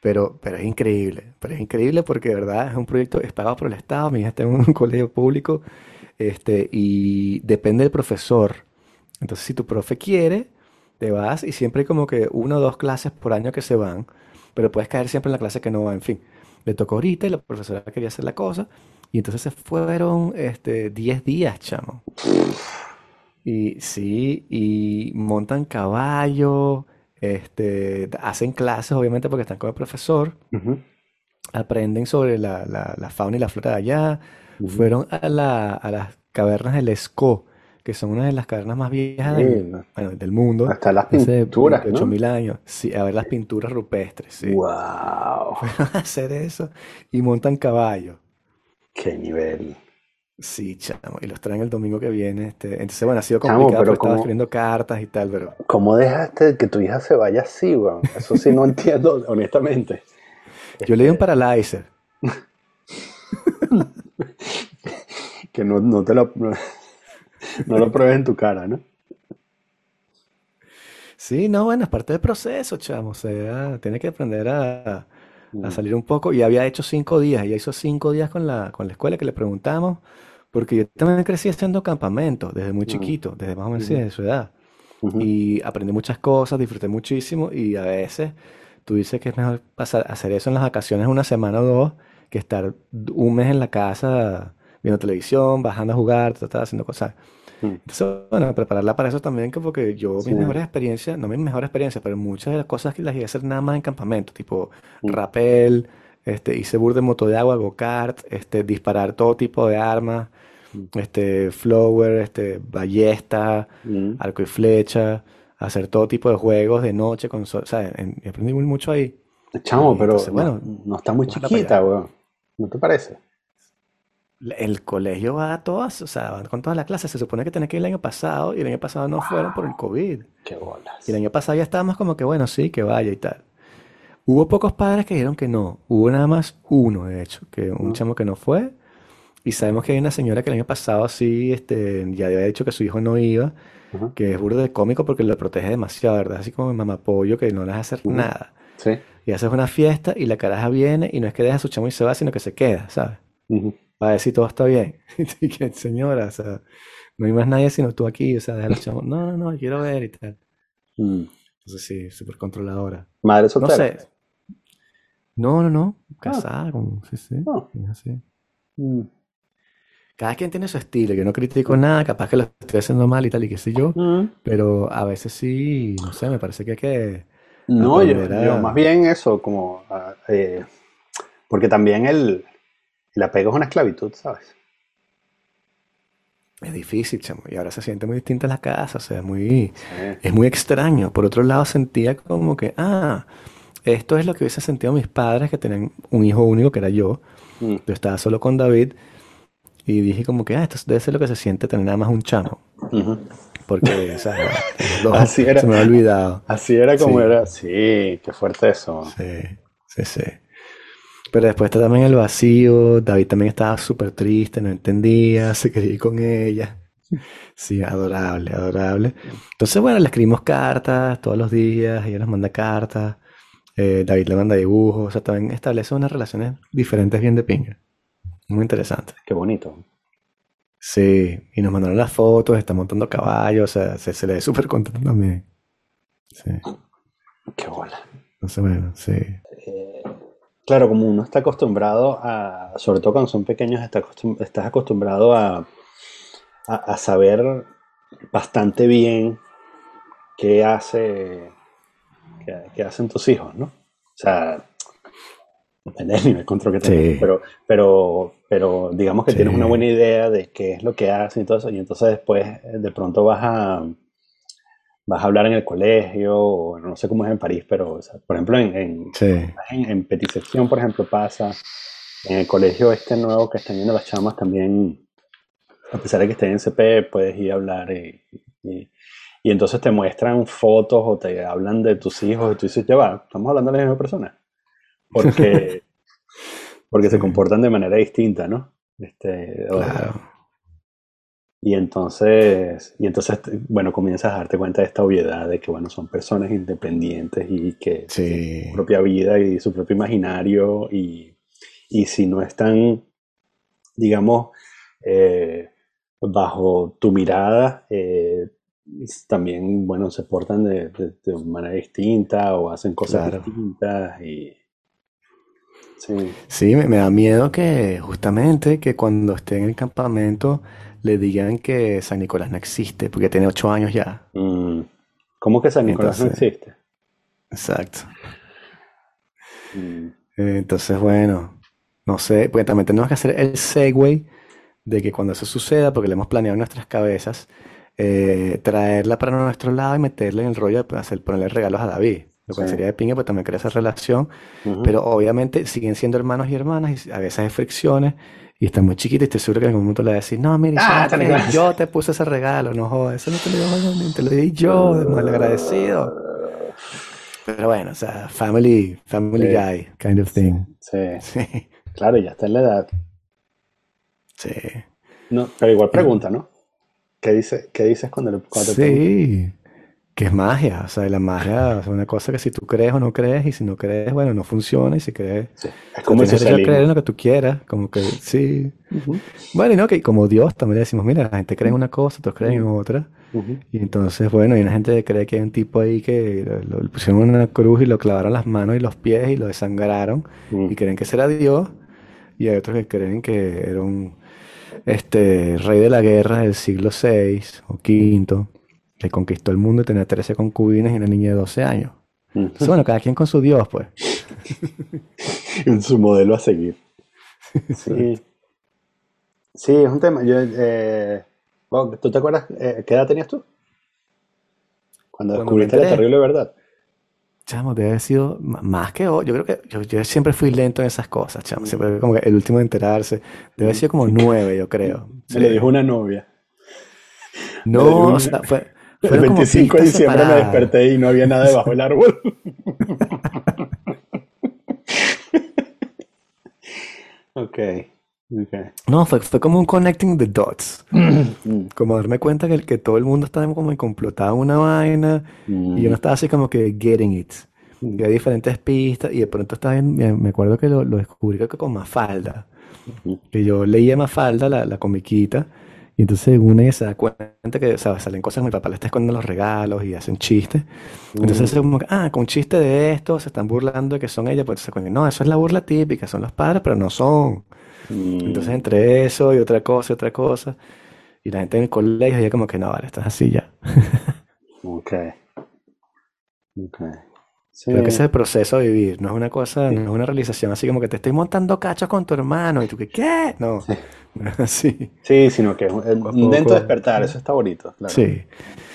Speaker 1: Pero, pero es increíble, pero es increíble porque de verdad es un proyecto, es pagado por el Estado, mi hija está en un <laughs> colegio público, este, y depende del profesor. Entonces, si tu profe quiere, te vas y siempre hay como que una o dos clases por año que se van, pero puedes caer siempre en la clase que no va, en fin. Le tocó ahorita y la profesora quería hacer la cosa, y entonces se fueron, este, 10 días, chamo. Y sí, y montan caballo, este, hacen clases, obviamente, porque están con el profesor aprenden sobre la, la- la fauna y la flora de allá. Fueron a, la- a las cavernas del Escó, que son una de las cavernas más viejas del,
Speaker 2: Mira,
Speaker 1: bueno, del mundo,
Speaker 2: Hasta las
Speaker 1: hace
Speaker 2: pinturas,
Speaker 1: 28
Speaker 2: ¿no?
Speaker 1: mil años. Sí, a ver las pinturas rupestres, sí.
Speaker 2: ¡Wow! <laughs>
Speaker 1: Fueron a hacer eso y montan caballo.
Speaker 2: ¡Qué nivel!
Speaker 1: Sí, chamo, y los traen el domingo que viene. Este. Entonces, bueno, ha sido
Speaker 2: Chamo,
Speaker 1: complicado
Speaker 2: pero
Speaker 1: porque estaba
Speaker 2: ¿cómo,
Speaker 1: escribiendo cartas y tal, pero
Speaker 2: cómo dejaste que tu hija se vaya así, weón? Eso sí no <laughs> entiendo, honestamente.
Speaker 1: yo le di un
Speaker 2: Este,
Speaker 1: paralyzer. <laughs>
Speaker 2: que no, no te lo, <laughs> no, lo pruebes en tu cara, ¿no?
Speaker 1: Sí, no, bueno, es parte del proceso, chamo. O sea, tiene que aprender a, a
Speaker 2: Mm,
Speaker 1: salir un poco. Y había hecho cinco días. Ella hizo cinco días con la, con la escuela que le preguntamos. Porque yo también crecí haciendo campamentos desde muy
Speaker 2: mm,
Speaker 1: chiquito, desde más o menos
Speaker 2: ujú,
Speaker 1: desde su edad. Y aprendí muchas cosas, disfruté muchísimo. Y a veces tú dices que es mejor pasar, hacer eso en las vacaciones una semana o dos que estar un mes en la casa viendo televisión, bajando a jugar, ta, ta, haciendo cosas.
Speaker 2: Mm.
Speaker 1: Entonces, bueno, prepararla para eso también, que porque yo
Speaker 2: Sí.
Speaker 1: mis mejores experiencias, no mis mejores experiencias, pero muchas de las cosas que las iba a hacer nada más en campamento, tipo
Speaker 2: mm,
Speaker 1: rappel, este, hice bur de moto de agua, go-kart, este, disparar todo tipo de armas,
Speaker 2: mm,
Speaker 1: este, flower, este, ballesta,
Speaker 2: mm.
Speaker 1: arco y flecha, hacer todo tipo de juegos de noche, con, sol- o sea, en- aprendí muy mucho ahí.
Speaker 2: Chamo,
Speaker 1: Y
Speaker 2: pero
Speaker 1: entonces,
Speaker 2: no,
Speaker 1: bueno,
Speaker 2: no está muy chiquita, weón. ¿No te parece?
Speaker 1: El colegio va a todas, o sea, van con todas las clases. Se supone que tenía que ir el año pasado y el año pasado no fueron por el. COVID.
Speaker 2: ¡Qué
Speaker 1: Y el
Speaker 2: bolas!
Speaker 1: año pasado ya estábamos como que, bueno, sí, que vaya y tal. Hubo pocos padres que dijeron que no. Hubo nada más uno, de hecho, que un chamo que no fue. Y sabemos que hay una señora que el año pasado sí, este, ya había dicho que su hijo no iba, que es burda de cómico porque lo protege demasiado, ¿verdad? Así como mi mamá pollo que no le deja hacer nada.
Speaker 2: Sí.
Speaker 1: Y haces una fiesta y la caraja viene y no es que deja a su chamo y se va, sino que se queda, ¿sabes? Para ver si todo está bien. <laughs> Y que, señora, o sea, no hay más nadie sino tú aquí, o sea, deja los. No, no, no, quiero ver y tal.
Speaker 2: Mm.
Speaker 1: Entonces sí, súper controladora.
Speaker 2: ¿Madre
Speaker 1: No
Speaker 2: soltera?
Speaker 1: sé. No, no, no.
Speaker 2: Ah,
Speaker 1: Casada con... Sí, sí.
Speaker 2: no.
Speaker 1: es así.
Speaker 2: Mm.
Speaker 1: cada quien tiene su estilo. Yo no critico nada, capaz que lo estoy haciendo mal y tal y qué sé yo,
Speaker 2: Mm.
Speaker 1: pero a veces sí, no sé, me parece que hay que
Speaker 2: No, yo, yo más bien eso, como, ah, eh, porque también el, el apego es una esclavitud, ¿sabes?
Speaker 1: Es difícil, chamo, y ahora se siente muy distinta la casa, o sea, muy,
Speaker 2: Sí.
Speaker 1: es muy extraño. Por otro lado, sentía como que, ah, esto es lo que hubiese sentido mis padres que tenían un hijo único, que era yo.
Speaker 2: Mm.
Speaker 1: Yo estaba solo con David y dije como que, ah, esto debe ser lo que se siente tener nada más un chamo. Porque, o sea, <laughs> los dos
Speaker 2: Así era.
Speaker 1: se me había olvidado.
Speaker 2: Así era como
Speaker 1: Sí.
Speaker 2: era. Sí, qué fuerte eso.
Speaker 1: Sí, sí, sí. Pero después está también el vacío. David también estaba súper triste, no entendía, <laughs> se quería ir con ella. Sí, adorable, adorable. Entonces, bueno, le escribimos cartas todos los días, ella nos manda cartas, eh, David le manda dibujos, o sea, también establece unas relaciones diferentes bien de pinga. Muy interesante.
Speaker 2: Qué bonito.
Speaker 1: Sí, y nos mandaron las fotos, está montando caballos, o sea, se, se le ve súper contento también. Sí,
Speaker 2: Qué bola.
Speaker 1: entonces, bueno, sí.
Speaker 2: Claro, como uno está acostumbrado a, sobre todo cuando son pequeños, está acostum- estás acostumbrado a, a, a saber bastante bien qué hace, qué, qué hacen tus hijos, ¿no? O sea, depende del nivel control que tengas,
Speaker 1: Sí,
Speaker 2: pero, pero, pero digamos que tienes una buena idea de qué es lo que hacen y todo eso, y entonces después de pronto vas a, vas a hablar en el colegio, o no sé cómo es en París, pero, o sea, por ejemplo, en, en,
Speaker 1: sí,
Speaker 2: en, en Petit Section, por ejemplo, pasa, en el colegio este nuevo que están yendo las chamas también, a pesar de que estén en CP, puedes ir a hablar y, y, y entonces te muestran fotos o te hablan de tus hijos y tú dices, ya va, estamos hablando de la misma persona, porque, <laughs> porque se comportan de manera distinta, ¿no? Este,
Speaker 1: claro.
Speaker 2: Y entonces, y entonces, bueno, comienzas a darte cuenta de esta obviedad de que, bueno, son personas independientes y que tienen su
Speaker 1: Sí,
Speaker 2: propia vida y su propio imaginario y, y si no están, digamos, eh, bajo tu mirada, eh, también, bueno, se portan de, de- de manera distinta o hacen cosas
Speaker 1: claro.
Speaker 2: distintas y sí,
Speaker 1: Sí, me, me da miedo que justamente que cuando esté en el campamento le digan que San Nicolás no existe, porque tiene ocho años ya.
Speaker 2: Mm, ¿Cómo que San Nicolás no
Speaker 1: Entonces,
Speaker 2: existe?
Speaker 1: exacto.
Speaker 2: Mm,
Speaker 1: Entonces, bueno, no sé, porque también tenemos que hacer el segue de que cuando eso suceda, porque lo hemos planeado en nuestras cabezas, eh, traerla para nuestro lado y meterle en el rollo de pues, hacer, ponerle regalos a David. Lo
Speaker 2: sí,
Speaker 1: cual sería de pinga, pues también crea esa relación.
Speaker 2: ujú,
Speaker 1: Pero obviamente siguen siendo hermanos y hermanas y a veces hay fricciones y está muy chiquita y estoy seguro que en algún momento le va a decir, no, mira, ¿y
Speaker 2: Ah.
Speaker 1: Yo te puse ese regalo, no jodas, eso no te lo dio te lo di yo, de mal agradecido. Pero bueno, o sea, family, family
Speaker 2: Sí,
Speaker 1: guy kind of thing.
Speaker 2: sí.
Speaker 1: Sí,
Speaker 2: Claro, ya está en la edad.
Speaker 1: sí,
Speaker 2: No, pero igual pregunta, ¿no? ¿Qué dice, qué dices cuando, le- cuando te
Speaker 1: sí, que es magia, o sea, la magia es una cosa que si tú crees o no crees, y si no crees, bueno, no funciona, y si crees,
Speaker 2: Sí, es
Speaker 1: o sea,
Speaker 2: como
Speaker 1: tienes creer en lo que tú quieras, como que <laughs> sí.
Speaker 2: Ujú,
Speaker 1: Bueno, y no, que como Dios también le decimos, mira, la gente cree en una cosa, otros creen en otra. Y entonces, bueno, hay una gente que cree que hay un tipo ahí que lo, lo pusieron en una cruz y lo clavaron las manos y los pies y lo desangraron y creen que será Dios. Y hay otros que creen que era un este, rey de la guerra del siglo VI o V que conquistó el mundo y tenía 13 concubinas y una niña de 12 años. Entonces, bueno, cada quien con su Dios, pues. <laughs>
Speaker 2: En su modelo a seguir. Sí, sí, es un tema. Yo, eh, bueno, ¿tú te acuerdas eh, qué edad tenías tú cuando descubriste la terrible verdad?
Speaker 1: chamo, debe haber sido más que hoy. Yo creo que yo, yo siempre fui lento en esas cosas, chamo.
Speaker 2: Mm,
Speaker 1: Siempre como que el último en enterarse. Debe haber sido como nueve, yo creo.
Speaker 2: Lo
Speaker 1: Sí.
Speaker 2: dijo una novia.
Speaker 1: No, o sea, fue,
Speaker 2: El
Speaker 1: fueron como
Speaker 2: 25 de diciembre me desperté y no había nada debajo del árbol. <laughs> Ok, ok.
Speaker 1: No, fue, fue como un connecting the dots.
Speaker 2: Mm,
Speaker 1: Como darme cuenta que, que todo el mundo estaba como complotado en una vaina y yo no
Speaker 2: mm,
Speaker 1: estaba así como que getting it.
Speaker 2: mm,
Speaker 1: Que hay diferentes pistas y de pronto estaba en- me acuerdo que lo, lo descubrí que con Mafalda.
Speaker 2: mm,
Speaker 1: Que yo leía Mafalda, la, la comiquita, y entonces una ella se da cuenta que, o sea, salen cosas, mi papá le está escondiendo los regalos y hacen chistes. Entonces es
Speaker 2: mm,
Speaker 1: como que, ah, con un chiste de esto se están burlando de que son ellas, pues se cuenta, no, eso es la burla típica, son los padres, pero no son.
Speaker 2: Mm,
Speaker 1: Entonces entre eso y otra cosa y otra cosa, y la gente en el colegio ya como que no, vale, estás así ya.
Speaker 2: ok. Ok. Sí.
Speaker 1: Creo que ese es el proceso de vivir, no es una cosa, no es una realización así como que te estoy montando cachos con tu hermano y tú que, ¿qué? No, es así. <laughs>
Speaker 2: Sí, sino que es un intento de despertar, eso está bonito, claro.
Speaker 1: Sí.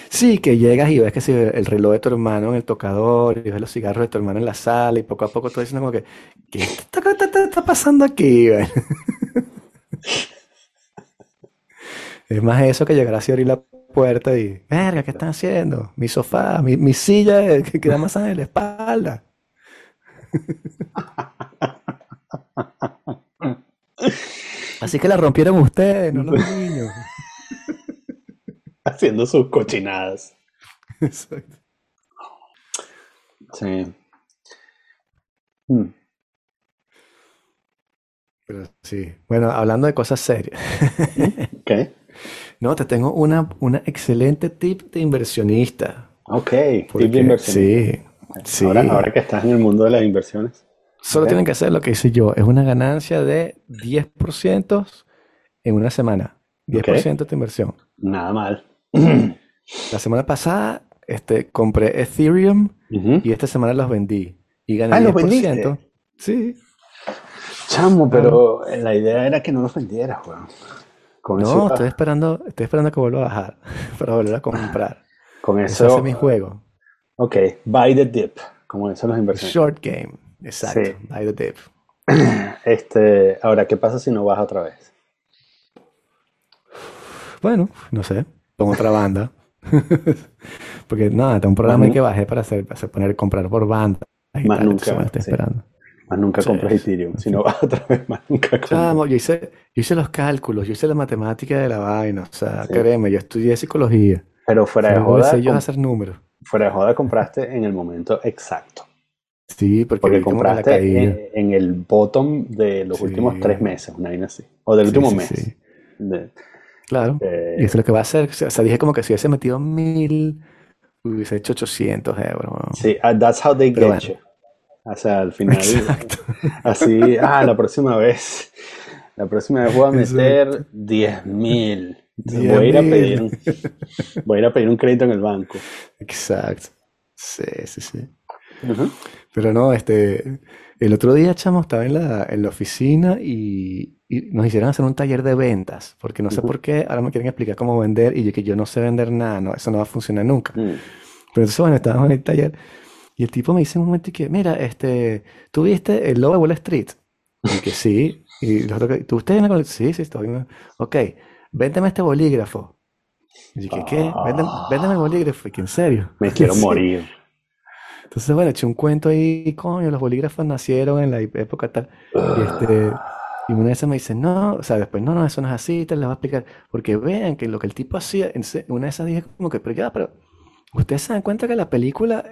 Speaker 1: Sí, que llegas y ves que si el reloj de tu hermano en el tocador y ves los cigarros de tu hermano en la sala y poco a poco tú diciendo como que, ¿qué está, está- está- está pasando aquí? güey?" <laughs> Es más eso que llegar así a abrir la puerta y, verga, ¿qué están haciendo? Mi sofá, mi, mi silla que, que da masaje en la espalda. <laughs> Así que la rompieron ustedes, no los niños. <laughs>
Speaker 2: Haciendo sus cochinadas.
Speaker 1: Exacto.
Speaker 2: Sí. Mm,
Speaker 1: Pero sí. Bueno, hablando de cosas serias.
Speaker 2: Ok.
Speaker 1: No, te tengo una, una excelente tip de inversionista.
Speaker 2: Ok. Tip de inversión.
Speaker 1: sí, sí.
Speaker 2: Ahora, ahora que estás en el mundo de las inversiones.
Speaker 1: Solo tienen que hacer lo que hice yo. Es una ganancia de 10% en una semana. 10% de tu inversión.
Speaker 2: Nada mal.
Speaker 1: La semana pasada este, compré Ethereum y esta semana los vendí. Y gané
Speaker 2: Ah, ¿los
Speaker 1: 10%.
Speaker 2: vendiste?
Speaker 1: Sí.
Speaker 2: Chamo, pero la idea era que no los vendieras, weón. Con
Speaker 1: No,
Speaker 2: eso,
Speaker 1: estoy esperando, estoy esperando que vuelva a bajar <laughs> para volver a comprar.
Speaker 2: con
Speaker 1: Ese
Speaker 2: eso,
Speaker 1: es mi juego.
Speaker 2: ok, buy the dip, como dicen los inversiones.
Speaker 1: Short game. Exacto.
Speaker 2: Sí.
Speaker 1: Buy the dip. <clears throat>
Speaker 2: Este, ahora, ¿qué pasa si no baja otra vez?
Speaker 1: Bueno, no sé, pongo otra banda. <laughs> Porque nada, tengo un programa
Speaker 2: Más
Speaker 1: ahí
Speaker 2: nu-
Speaker 1: que bajé para hacer, para hacer poner, comprar por banda y
Speaker 2: Más
Speaker 1: tal,
Speaker 2: nunca,
Speaker 1: estoy
Speaker 2: sí.
Speaker 1: esperando.
Speaker 2: Más nunca
Speaker 1: Sí,
Speaker 2: compras. Ethereum. Si no baja <laughs> otra vez, más nunca compras.
Speaker 1: Chamo, yo hice, yo hice los cálculos, yo hice la matemática de la vaina, o sea,
Speaker 2: Sí.
Speaker 1: créeme, yo estudié psicología.
Speaker 2: Pero fuera de joda,
Speaker 1: yo hacer números.
Speaker 2: fuera de joda compraste en el momento exacto.
Speaker 1: Sí, porque
Speaker 2: Porque compraste en, en el bottom de los
Speaker 1: Sí.
Speaker 2: últimos tres meses, una vaina así. O del último mes. De-
Speaker 1: Claro. Y eso es lo que va a hacer. O sea, dije como que si hubiese metido mil, hubiese hecho 800 euros.
Speaker 2: sí, ah, that's how they
Speaker 1: Pero
Speaker 2: get
Speaker 1: bueno.
Speaker 2: you. O sea, al final,
Speaker 1: Exacto. <laughs>
Speaker 2: así, ah, la próxima vez, la próxima vez voy a meter
Speaker 1: Exacto.
Speaker 2: 10 mil. Voy
Speaker 1: 10
Speaker 2: a ir a pedir un, voy a ir a pedir un crédito en el banco.
Speaker 1: Exacto. Sí, sí, sí.
Speaker 2: Ujú.
Speaker 1: Pero no, este, el otro día, chamo, estaba en la, en la oficina y, y nos hicieron hacer un taller de ventas, porque no sé
Speaker 2: Ujú.
Speaker 1: por qué, ahora me quieren explicar cómo vender y yo que yo no sé vender nada, no, eso no va a funcionar nunca.
Speaker 2: Mm.
Speaker 1: Pero entonces, bueno, estábamos en el taller y el tipo me dice en un momento y que, mira, este, ¿tú viste el logo de Wall Street? Y que sí, y los otros ¿tú viste en la Sí, sí, estoy. Ok, véndeme este bolígrafo. Y que, ¿qué? Véndeme, véndeme el bolígrafo. Y que, ¿en serio?
Speaker 2: Me quiero <laughs>
Speaker 1: Sí.
Speaker 2: morir.
Speaker 1: Entonces, bueno, eché un cuento ahí, coño, los bolígrafos nacieron en la época tal. Y este, y una de esas me dice, no, o sea, después, no, no, eso no es así, te lo voy a explicar. Porque vean que lo que el tipo hacía, una de esas dije como que, pero ya, pero ustedes se dan cuenta que la película,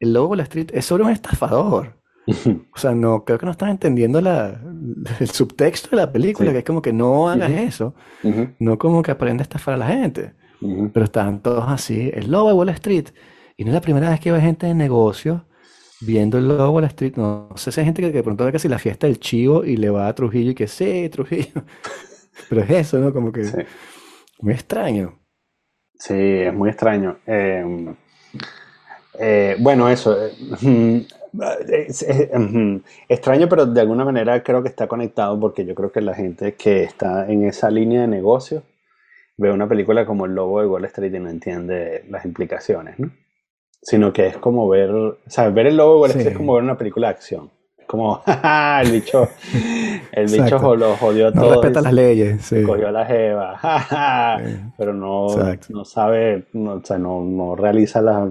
Speaker 1: el logo de la Street, es sobre un estafador. <laughs> O sea, no, creo que no están entendiendo la, el subtexto de la película,
Speaker 2: Sí.
Speaker 1: que es como que no hagas eso, no como que aprende a estafar a la gente. Pero estaban todos así, el logo de Wall Street. Y no es la primera vez que veo gente de negocio viendo el logo de Wall Street. No, no sé si hay gente que, de pronto ve que si la fiesta del chivo y le va a Trujillo y que sí, Trujillo. <laughs> Pero es eso, ¿no? Como que
Speaker 2: Sí.
Speaker 1: muy extraño.
Speaker 2: Sí, es muy extraño. Eh, eh, bueno, eso. eh, es- es, mm, extraño, pero de alguna manera creo que está conectado porque yo creo que la gente que está en esa línea de negocio ve una película como el logo de Wall Street y no entiende las implicaciones, ¿no? Sino que es como ver, o sea, ver el logo de Wall Street es
Speaker 1: Sí.
Speaker 2: como ver una película de acción. Como, <laughs> ¡jaja! El bicho, el bicho lo jodió a
Speaker 1: No
Speaker 2: todos.
Speaker 1: respeta las leyes. Sí.
Speaker 2: cogió a la jeva. <laughs>
Speaker 1: Sí.
Speaker 2: pero no, no sabe, no, o sea, no, no realiza la-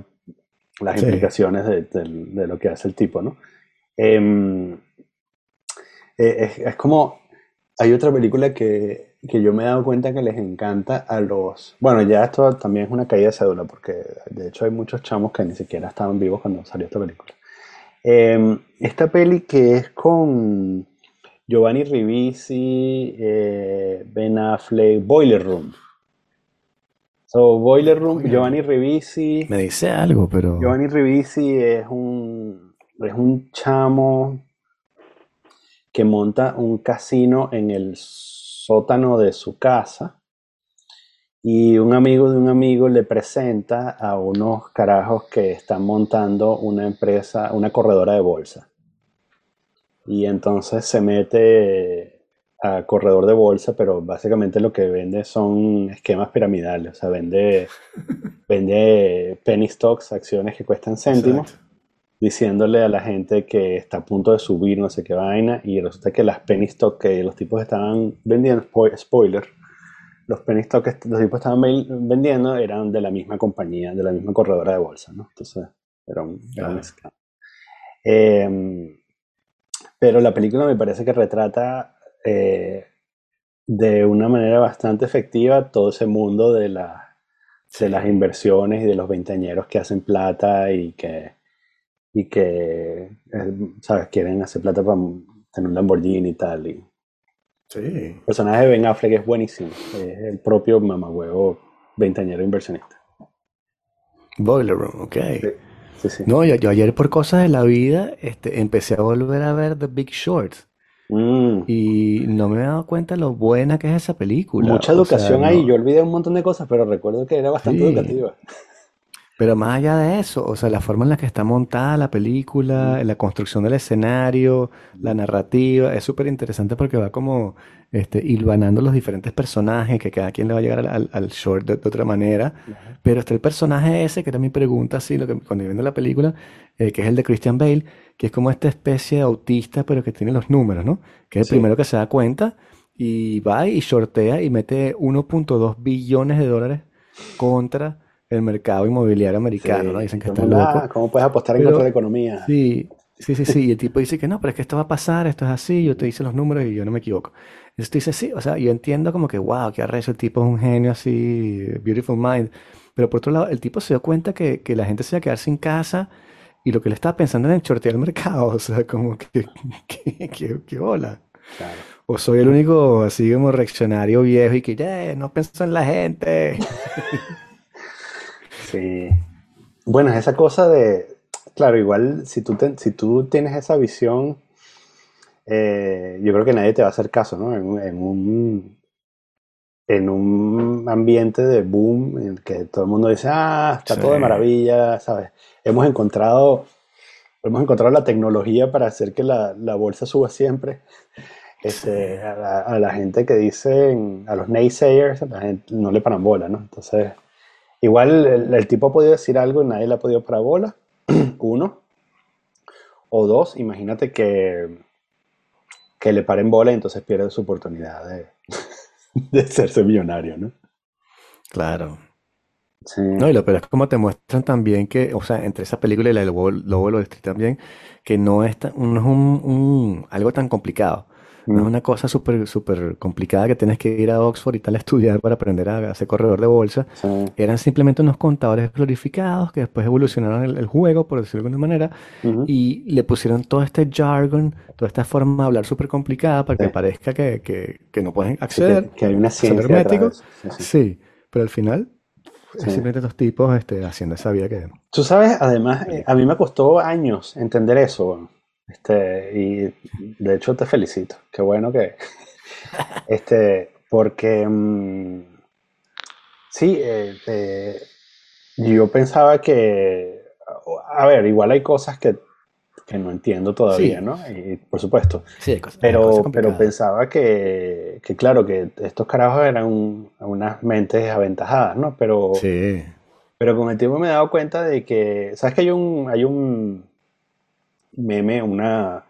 Speaker 2: las
Speaker 1: Sí.
Speaker 2: implicaciones de, de- de lo que hace el tipo, ¿no? Em, eh, es, es como, hay otra película que, que yo me he dado cuenta que les encanta a los, bueno, ya esto también es una caída de cédula, porque de hecho hay muchos chamos que ni siquiera estaban vivos cuando salió esta película. Em, esta peli que es con Giovanni Ribisi, eh, Ben Affleck, Boiler Room. So, Boiler Room. Giovanni Ribisi.
Speaker 1: Me dice algo, pero
Speaker 2: Giovanni Ribisi es un, es un chamo que monta un casino en el sótano de su casa y un amigo de un amigo le presenta a unos carajos que están montando una empresa, una corredora de bolsa. Y entonces se mete a corredor de bolsa, pero básicamente lo que vende son esquemas piramidales, o sea, vende, <laughs> vende penny stocks, acciones que cuestan céntimos, diciéndole a la gente que está a punto de subir no sé qué vaina, y resulta que las penny stocks que los tipos estaban vendiendo, spoiler, los penny stocks que los tipos estaban vendiendo eran de la misma compañía, de la misma corredora de bolsa, ¿no? Entonces, era un, gran em, pero la película me parece que retrata eh, de una manera bastante efectiva todo ese mundo de, la, de las inversiones y de los veinteañeros que hacen plata y que, y que eh, ¿sabes? quieren hacer plata para tener un Lamborghini y tal. Y El personaje de Ben Affleck es buenísimo. Es el propio mamagüevo veinteañero inversionista.
Speaker 1: Boiler Room, ok. No, yo, yo, ayer por cosas de la vida este, empecé a volver a ver The Big Short. Mm. Y no me he dado cuenta lo buena que es esa película.
Speaker 2: Mucha educación ahí. Yo olvidé un montón de cosas, pero recuerdo que era bastante educativa.
Speaker 1: Pero más allá de eso, o sea, la forma en la que está montada la película, la construcción del escenario, la narrativa, es súper interesante porque va como este, hilvanando los diferentes personajes, que cada quien le va a llegar al, short de, otra manera. Pero está el personaje ese, que era mi pregunta, así, lo que, cuando viendo la película, eh, que es el de Christian Bale, que es como esta especie de autista, pero que tiene los números, ¿no? Que es el primero que se da cuenta y va y shortea y mete 1.2 billones de dólares contra el mercado inmobiliario americano, ¿no? Dicen que está loco.
Speaker 2: ¿Cómo puedes apostar en contra de la economía?
Speaker 1: Sí, sí, sí, sí. Y el tipo dice que no, pero es que esto va a pasar, esto es así, yo te hice los números y yo no me equivoco. Entonces tú dices, sí, o sea, yo entiendo como que, wow, qué arrecho, el tipo es un genio así, beautiful mind. Pero por otro lado, el tipo se dio cuenta que, que la gente se iba a quedar sin casa y lo que le estaba pensando era en shortear el mercado. <laughs> O sea, como que, que, que, hola. O soy el único así como reaccionario viejo y que, yeah, no pienso en la gente. <laughs>
Speaker 2: Sí. Bueno, esa cosa de, claro, igual si tú, si tú tienes esa visión, eh, yo creo que nadie te va a hacer caso, ¿no? En, un, en un ambiente de boom en el que todo el mundo dice, ah, está todo de maravilla, ¿sabes? Hemos encontrado, hemos encontrado la tecnología para hacer que la, bolsa suba siempre. Este, a, la, gente que dicen, a los naysayers, la gente no le paran bola, ¿no? Entonces, Igual el, tipo ha podido decir algo y nadie le ha podido parar bola. <clears throat> Uno. O dos, imagínate que, que le paren bola y entonces pierde su oportunidad de, <laughs> de hacerse millonario, ¿no?
Speaker 1: Claro. Sí. No, y lo peor es como te muestran también que, o sea, entre esa película y la del Lobo, Lobo de Street también, que no es, no es un, algo tan complicado. No es una cosa súper súper complicada que tienes que ir a Oxford y tal a estudiar para aprender a hacer corredor de bolsa. Eran simplemente unos contadores glorificados que después evolucionaron el, juego, por decirlo de alguna manera, y le pusieron todo este jargon, toda esta forma de hablar súper complicada para que parezca que, que, no pueden acceder.
Speaker 2: que, hay una ciencia
Speaker 1: Sí, pero al final simplemente estos tipos este, haciendo esa vida que...
Speaker 2: Tú sabes, además, eh, a mí me costó años entender eso. Este, y de hecho te felicito. Qué bueno que. <laughs> Este, porque. Mm, sí, eh, eh, yo pensaba que. A ver, igual hay cosas que, que no entiendo todavía, ¿no? Y por supuesto.
Speaker 1: Sí,
Speaker 2: pero, pero pensaba que, que, claro, que estos carajos eran unas mentes aventajadas, ¿no? Pero.
Speaker 1: Sí.
Speaker 2: Pero con el tiempo me he dado cuenta de que. ¿Sabes que hay un. Hay un meme, una...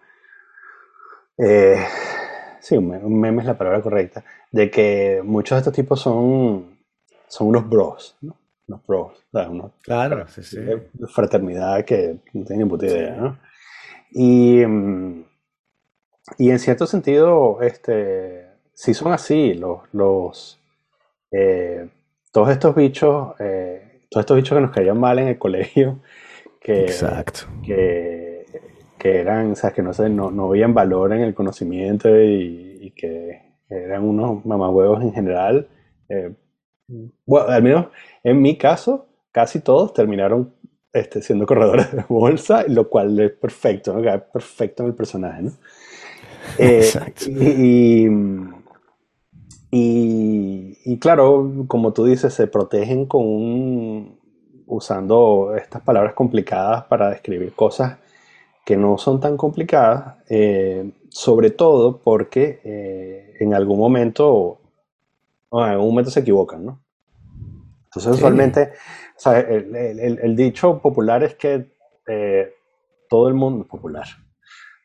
Speaker 2: Eh, sí, un meme es la palabra correcta, de que muchos de estos tipos son, son unos bros, ¿no? Unos bros,
Speaker 1: claro, sí, sí.
Speaker 2: fraternidad que no tienen ni puta idea, ¿no? Y, mm, y en cierto sentido, este, sí son así, los, los eh, todos estos bichos, eh, todos estos bichos que nos caían mal en el colegio, que,
Speaker 1: Exacto.
Speaker 2: que que eran, o sea, que no, sé, no, no veían valor en el conocimiento y, que eran unos mamahuevos en general. Eh, bueno, al menos en mi caso, casi todos terminaron este, siendo corredores de bolsa, lo cual es perfecto, ¿no? perfecto en el personaje, ¿no? <laughs> Eh, y, y, claro, como tú dices, se protegen con un, usando estas palabras complicadas para describir cosas que no son tan complicadas, eh, sobre todo porque eh, en algún momento, en algún momento se equivocan, ¿no? Entonces, usualmente, el, dicho popular es que eh, todo el mundo, popular,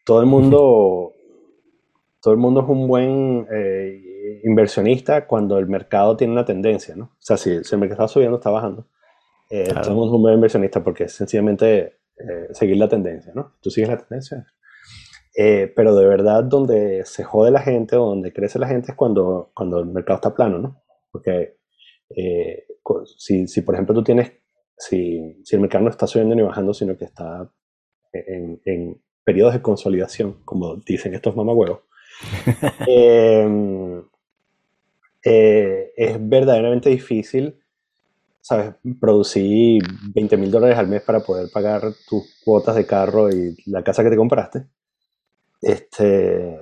Speaker 2: todo el mundo, <laughs> todo el mundo es un buen inversionista cuando el mercado tiene una tendencia, ¿no? O sea, si, el mercado está subiendo, está bajando. Todo el mundo es un buen inversionista porque es sencillamente seguir la tendencia, ¿no? Tú sigues la tendencia, eh, pero de verdad donde se jode la gente o donde crece la gente es cuando, cuando el mercado está plano, ¿no? Porque eh, si, si, por ejemplo tú tienes, si, si, el mercado no está subiendo ni bajando, sino que está en, en periodos de consolidación, como dicen estos mamagüevos, <laughs> em, eh, es verdaderamente difícil, ¿sabes? Producir 20 mil dólares al mes para poder pagar tus cuotas de carro y la casa que te compraste este,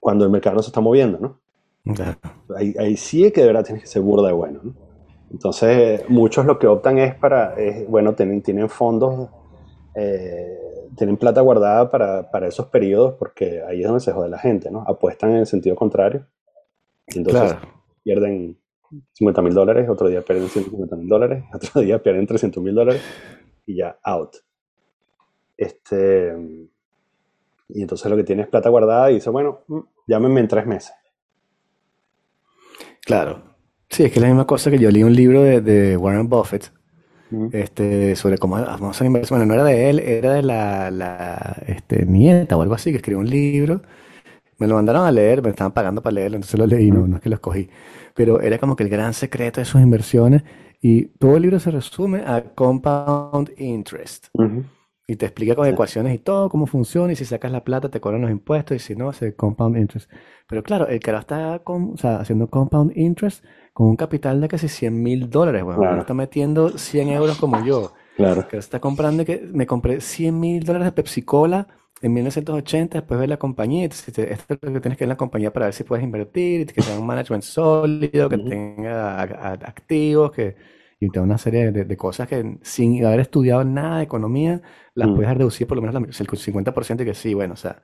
Speaker 2: cuando el mercado no se está moviendo, ¿no? Ahí, sí es que de verdad tienes que ser burda de bueno, ¿no? Entonces, muchos lo que optan es para, bueno, tienen, tienen fondos, eh, tienen plata guardada para, para, esos periodos porque ahí es donde se jode la gente, ¿no? Apuestan en el sentido contrario. entonces pierden 50 mil dólares, otro día pierden 150 mil dólares, <laughs> otro día pierden 300 mil dólares y ya out. Este, y entonces lo que tiene es plata guardada y dice, bueno, mm, llámenme en tres meses.
Speaker 1: Claro. Sí, es que es la misma cosa que yo leí un libro de, Warren Buffett este, sobre cómo a inversión. Bueno, no era de él, era de la, este, nieta o algo así, que escribió un libro. Me lo mandaron a leer, me estaban pagando para leerlo, entonces lo leí, no, no es que lo escogí. Pero era como que el gran secreto de sus inversiones y todo el libro se resume a compound interest. Y te explica con ecuaciones y todo cómo funciona y si sacas la plata te cobran los impuestos y si no, hace compound interest. Pero claro, el cara está con, haciendo compound interest con un capital de casi 100 mil dólares. Bueno, no está metiendo 100 euros como yo.
Speaker 2: Claro.
Speaker 1: Que está comprando que me compré 100 mil dólares de Pepsi Cola en 1980, después de la compañía. esto es lo que tienes que ver en la compañía para ver si puedes invertir, que tenga un management sólido, que tenga activos, que y te da una serie de, cosas que sin haber estudiado nada de economía, las mm. puedes reducir por lo menos el 50% y que sí, bueno, o sea,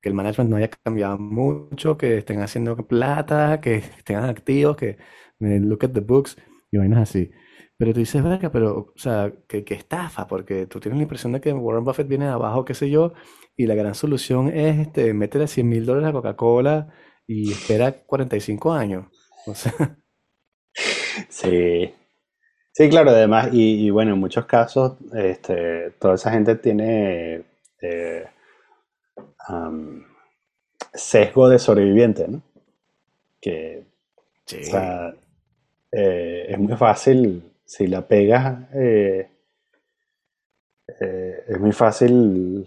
Speaker 1: que el management no haya cambiado mucho, que estén haciendo plata, que tengan activos, que eh, look at the books y vainas así. Pero tú dices, verga, pero, o sea, que, estafa, porque tú tienes la impresión de que Warren Buffett viene de abajo, qué sé yo, y la gran solución es este, métele 100 mil dólares a Coca-Cola y espera 45 años. O sea. <laughs>
Speaker 2: Sí, Sí, claro, además, y, bueno, en muchos casos, este, toda esa gente tiene eh, sesgo de sobreviviente, ¿no? Que, o sea, eh, es muy fácil, si la pegas, eh, es muy fácil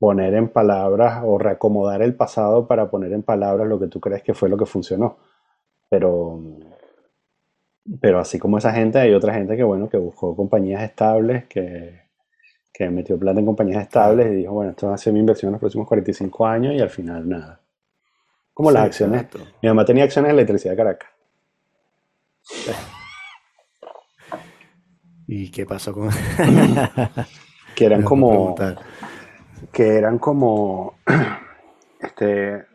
Speaker 2: poner en palabras o reacomodar el pasado para poner en palabras lo que tú crees que fue lo que funcionó. Pero pero así como esa gente, hay otra gente que, bueno, que buscó compañías estables, que, que metió plata en compañías estables y dijo, bueno, esto va a ser mi inversión en los próximos 45 años y al final nada. Como las acciones. Mi mamá tenía acciones de electricidad de Caracas.
Speaker 1: ¿Y qué pasó con <laughs>
Speaker 2: que eran como que eran como <clears throat> este <clears throat>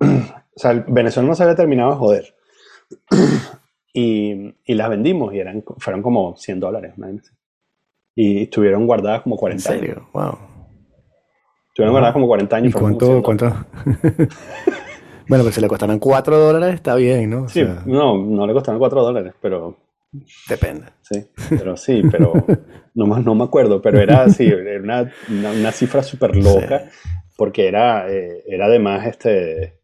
Speaker 2: o sea, Venezuela no se había terminado de joder <clears throat> y, y, las vendimos y eran, fueron como 100 dólares. Y estuvieron guardadas como 40
Speaker 1: ¿En serio? Wow.
Speaker 2: Estuvieron guardadas como 40 años.
Speaker 1: ¿Y cuánto? cuánto? <laughs> bueno, pues si le costaron 4 dólares, está bien, ¿no?
Speaker 2: sí, no, no le costaron 4 dólares, pero...
Speaker 1: Depende.
Speaker 2: Sí, pero sí, pero <laughs> no, no me acuerdo, pero era así, era una, una, cifra súper loca, porque era, eh, era además este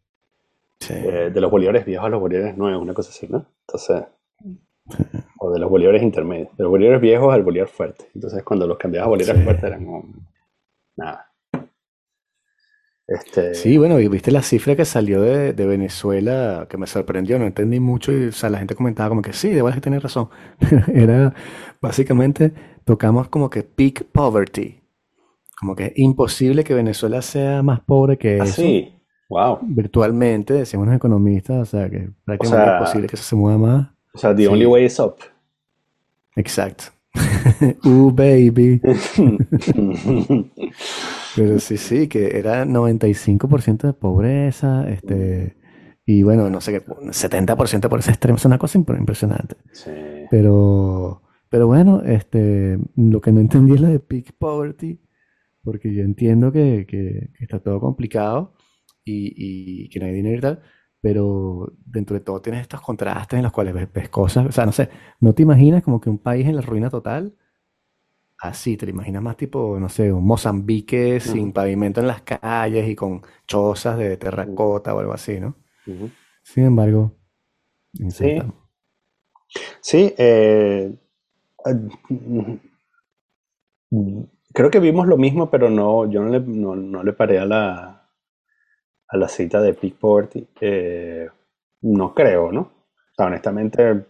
Speaker 2: eh, de los bolívares viejos a los bolívares nuevos, una cosa así, ¿no? Entonces, o de los bolívares intermedios, de los bolívares viejos al bolívar fuerte. Entonces, cuando los cambiabas a bolívares fuertes eran como, nada.
Speaker 1: Este... Sí, bueno, y viste la cifra que salió de, Venezuela, que me sorprendió, no entendí mucho, y o sea, la gente comentaba como que sí, de verdad que tienes razón. <laughs> Era, básicamente, tocamos como que peak poverty. Como que es imposible que Venezuela sea más pobre que
Speaker 2: ¿Ah,
Speaker 1: eso.
Speaker 2: Sí. Wow.
Speaker 1: virtualmente, decimos los economistas, o sea que
Speaker 2: O
Speaker 1: es posible que eso se mueva más.
Speaker 2: o sea, the only
Speaker 1: Sí,
Speaker 2: way is up.
Speaker 1: exacto. <laughs> Uh, baby. <laughs> Pero sí, sí, que era 95% de pobreza, este, y bueno, no sé qué, 70% de pobreza extrema, es una cosa impre- impresionante.
Speaker 2: Sí.
Speaker 1: Pero, pero bueno, este, lo que no entendí es la de peak poverty, porque yo entiendo que, que- que está todo complicado y, y que no hay dinero y tal, pero dentro de todo tienes estos contrastes en los cuales ves, ves cosas, o sea, no sé, no te imaginas como que un país en la ruina total, así, te lo imaginas más tipo, no sé, un Mozambique sin
Speaker 2: Ujú,
Speaker 1: pavimento en las calles y con chozas de terracota o algo así, ¿no?
Speaker 2: ujú.
Speaker 1: Sin embargo,
Speaker 2: Sí, sí. eh, eh, mm, creo que vimos lo mismo, pero no, yo no le, no, no le paré a la, a la cita de Peak Poverty. Eh, no creo, ¿no? O sea, honestamente,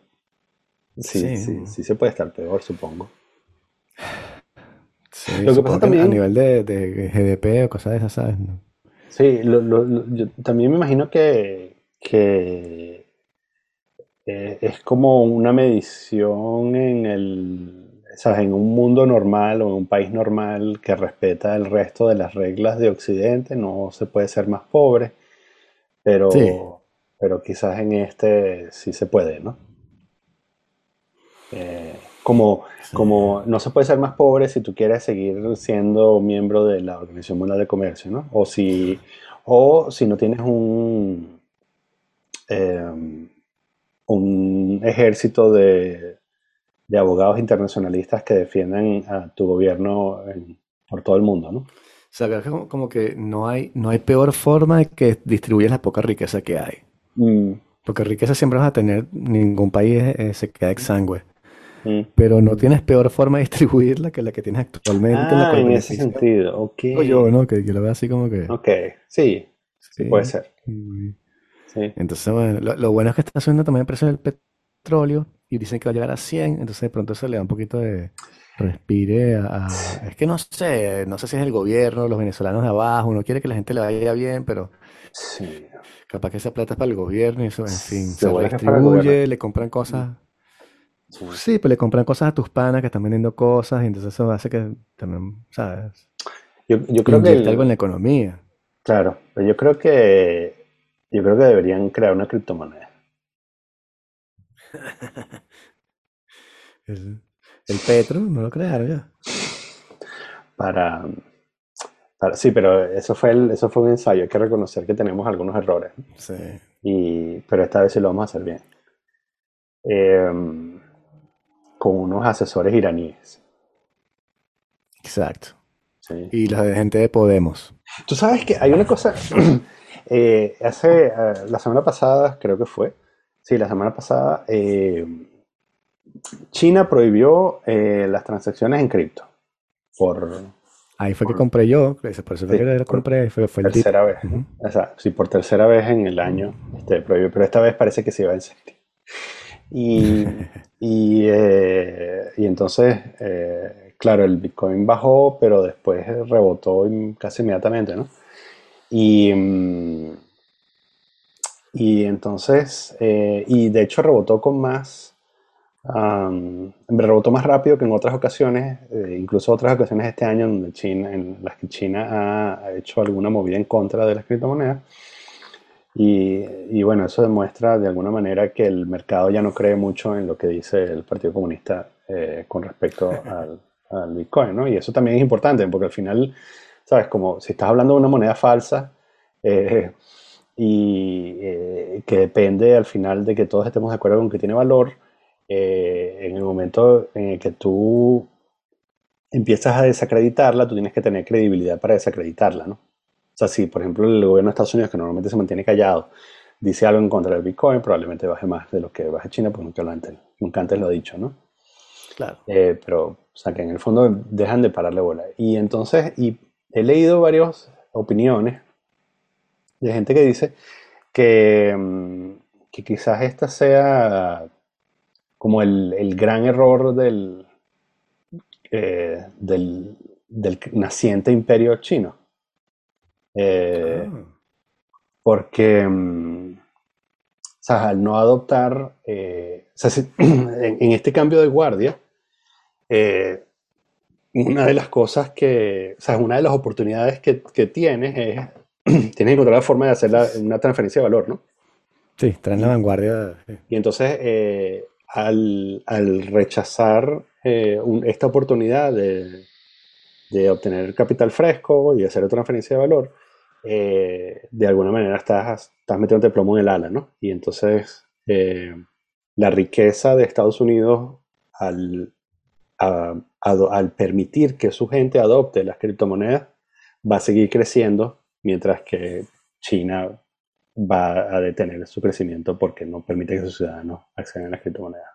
Speaker 2: sí,
Speaker 1: Sí,
Speaker 2: sí, sí se puede estar peor, supongo. <sighs>
Speaker 1: Sí,
Speaker 2: Lo que pasa
Speaker 1: que a
Speaker 2: también,
Speaker 1: nivel de, de GDP o cosas de esas, ¿sabes? ¿No?
Speaker 2: sí, lo- lo- lo- yo también me imagino que, que eh, es como una medición en el, ¿sabes? En un mundo normal o en un país normal que respeta el resto de las reglas de Occidente, no se puede ser más pobre,
Speaker 1: Sí,
Speaker 2: pero, pero quizás en este sí se puede, ¿no? Eh, como,
Speaker 1: sí,
Speaker 2: como no se puede ser más pobre si tú quieres seguir siendo miembro de la Organización Mundial de Comercio, ¿no? O si, o si no tienes un, eh, un ejército de, de abogados internacionalistas que defiendan a tu gobierno en- por todo el mundo, ¿no?
Speaker 1: O sea, que como, como que no hay, no hay peor forma de que distribuyas la poca riqueza que hay.
Speaker 2: Mm,
Speaker 1: Porque riqueza siempre vas a tener, ningún país eh, se queda exangüe.
Speaker 2: mm.
Speaker 1: Pero no tienes peor forma de distribuirla que la que tienes actualmente, en la
Speaker 2: Ah, en ese sentido, ok,
Speaker 1: Digo yo, ¿no? Que yo lo veo así como que,
Speaker 2: ok, sí, sí puede ser, sí,
Speaker 1: Entonces, bueno, lo, lo bueno es que está subiendo también el precio del petróleo y dicen que va a llegar a 100, entonces de pronto se le da un poquito de respire a, a- Es que no sé, no sé si es el gobierno, los venezolanos de abajo, uno quiere que la gente le vaya bien, pero
Speaker 2: sí,
Speaker 1: capaz que esa plata es para el gobierno y eso, en fin, se
Speaker 2: gobierno.
Speaker 1: redistribuye, le compran cosas,
Speaker 2: sí.
Speaker 1: sí, pues le compran cosas a tus panas que están vendiendo cosas y entonces eso hace que también, ¿sabes?
Speaker 2: Yo, yo creo que
Speaker 1: algo en la economía.
Speaker 2: claro, pero yo creo que yo creo que deberían crear una criptomoneda. <laughs>
Speaker 1: El, el petro, no lo crearon ya.
Speaker 2: Para, para- sí, pero eso fue el, eso fue un ensayo. Hay que reconocer que tenemos algunos errores.
Speaker 1: Sí,
Speaker 2: Y, pero esta vez sí lo vamos a hacer bien. Em, con unos asesores iraníes.
Speaker 1: exacto.
Speaker 2: ¿sí?
Speaker 1: Y la gente de Podemos.
Speaker 2: Tú sabes que hay una cosa. <clears throat> eh, hace eh, la semana pasada, creo que fue. Sí, la semana pasada, eh, China prohibió eh, las transacciones en cripto. Por,
Speaker 1: Ahí fue que
Speaker 2: por,
Speaker 1: compré yo, por eso fue
Speaker 2: sí,
Speaker 1: que
Speaker 2: por
Speaker 1: compré, fue, fue el
Speaker 2: tercera vez, ¿no?
Speaker 1: Ujú.
Speaker 2: O sea, sí, por tercera vez en el año este, prohibió, pero esta vez parece que se iba en serio. Y, <laughs> y, eh, y entonces, eh, claro, el Bitcoin bajó, pero después rebotó casi inmediatamente, ¿no? Y, mm, y entonces, eh, y de hecho rebotó con más, am, rebotó más rápido que en otras ocasiones, eh, incluso otras ocasiones este año donde China, en las que China ha hecho alguna movida en contra de las criptomonedas. Y, y bueno, eso demuestra de alguna manera que el mercado ya no cree mucho en lo que dice el Partido Comunista eh, con respecto al, al Bitcoin, ¿no? Y eso también es importante porque al final, ¿sabes? Como si estás hablando de una moneda falsa eh, y eh, que depende al final de que todos estemos de acuerdo con que tiene valor, eh, en el momento en el que tú empiezas a desacreditarla, tú tienes que tener credibilidad para desacreditarla, ¿no? O sea, si por ejemplo el gobierno de Estados Unidos, que normalmente se mantiene callado, dice algo en contra del Bitcoin, probablemente baje más de lo que baje China, porque nunca, lo antes, nunca antes lo ha dicho, ¿no?
Speaker 1: Claro.
Speaker 2: Eh, pero, o sea, que en el fondo dejan de pararle bola. Y entonces, y he leído varias opiniones de gente que dice que, mm, que quizás esta sea como el, el gran error del, eh, del, del naciente imperio chino. Eh,
Speaker 1: Ah,
Speaker 2: porque mm, al no adoptar, eh, <clears throat> en, este cambio de guardia, una de las cosas que, o sea, una de las oportunidades que, tienes es, <clears throat> tienes que encontrar la forma de hacer una transferencia de valor, ¿no?
Speaker 1: Sí, estar en la vanguardia.
Speaker 2: Y entonces, eh, al, rechazar esta oportunidad de, de obtener capital fresco y hacer otra transferencia de valor, eh, de alguna manera estás, estás metiéndote plomo en el ala, ¿no? Y entonces eh, la riqueza de Estados Unidos al, al permitir que su gente adopte las criptomonedas va a seguir creciendo mientras que China va a detener su crecimiento porque no permite que sus ciudadanos accedan a las criptomonedas.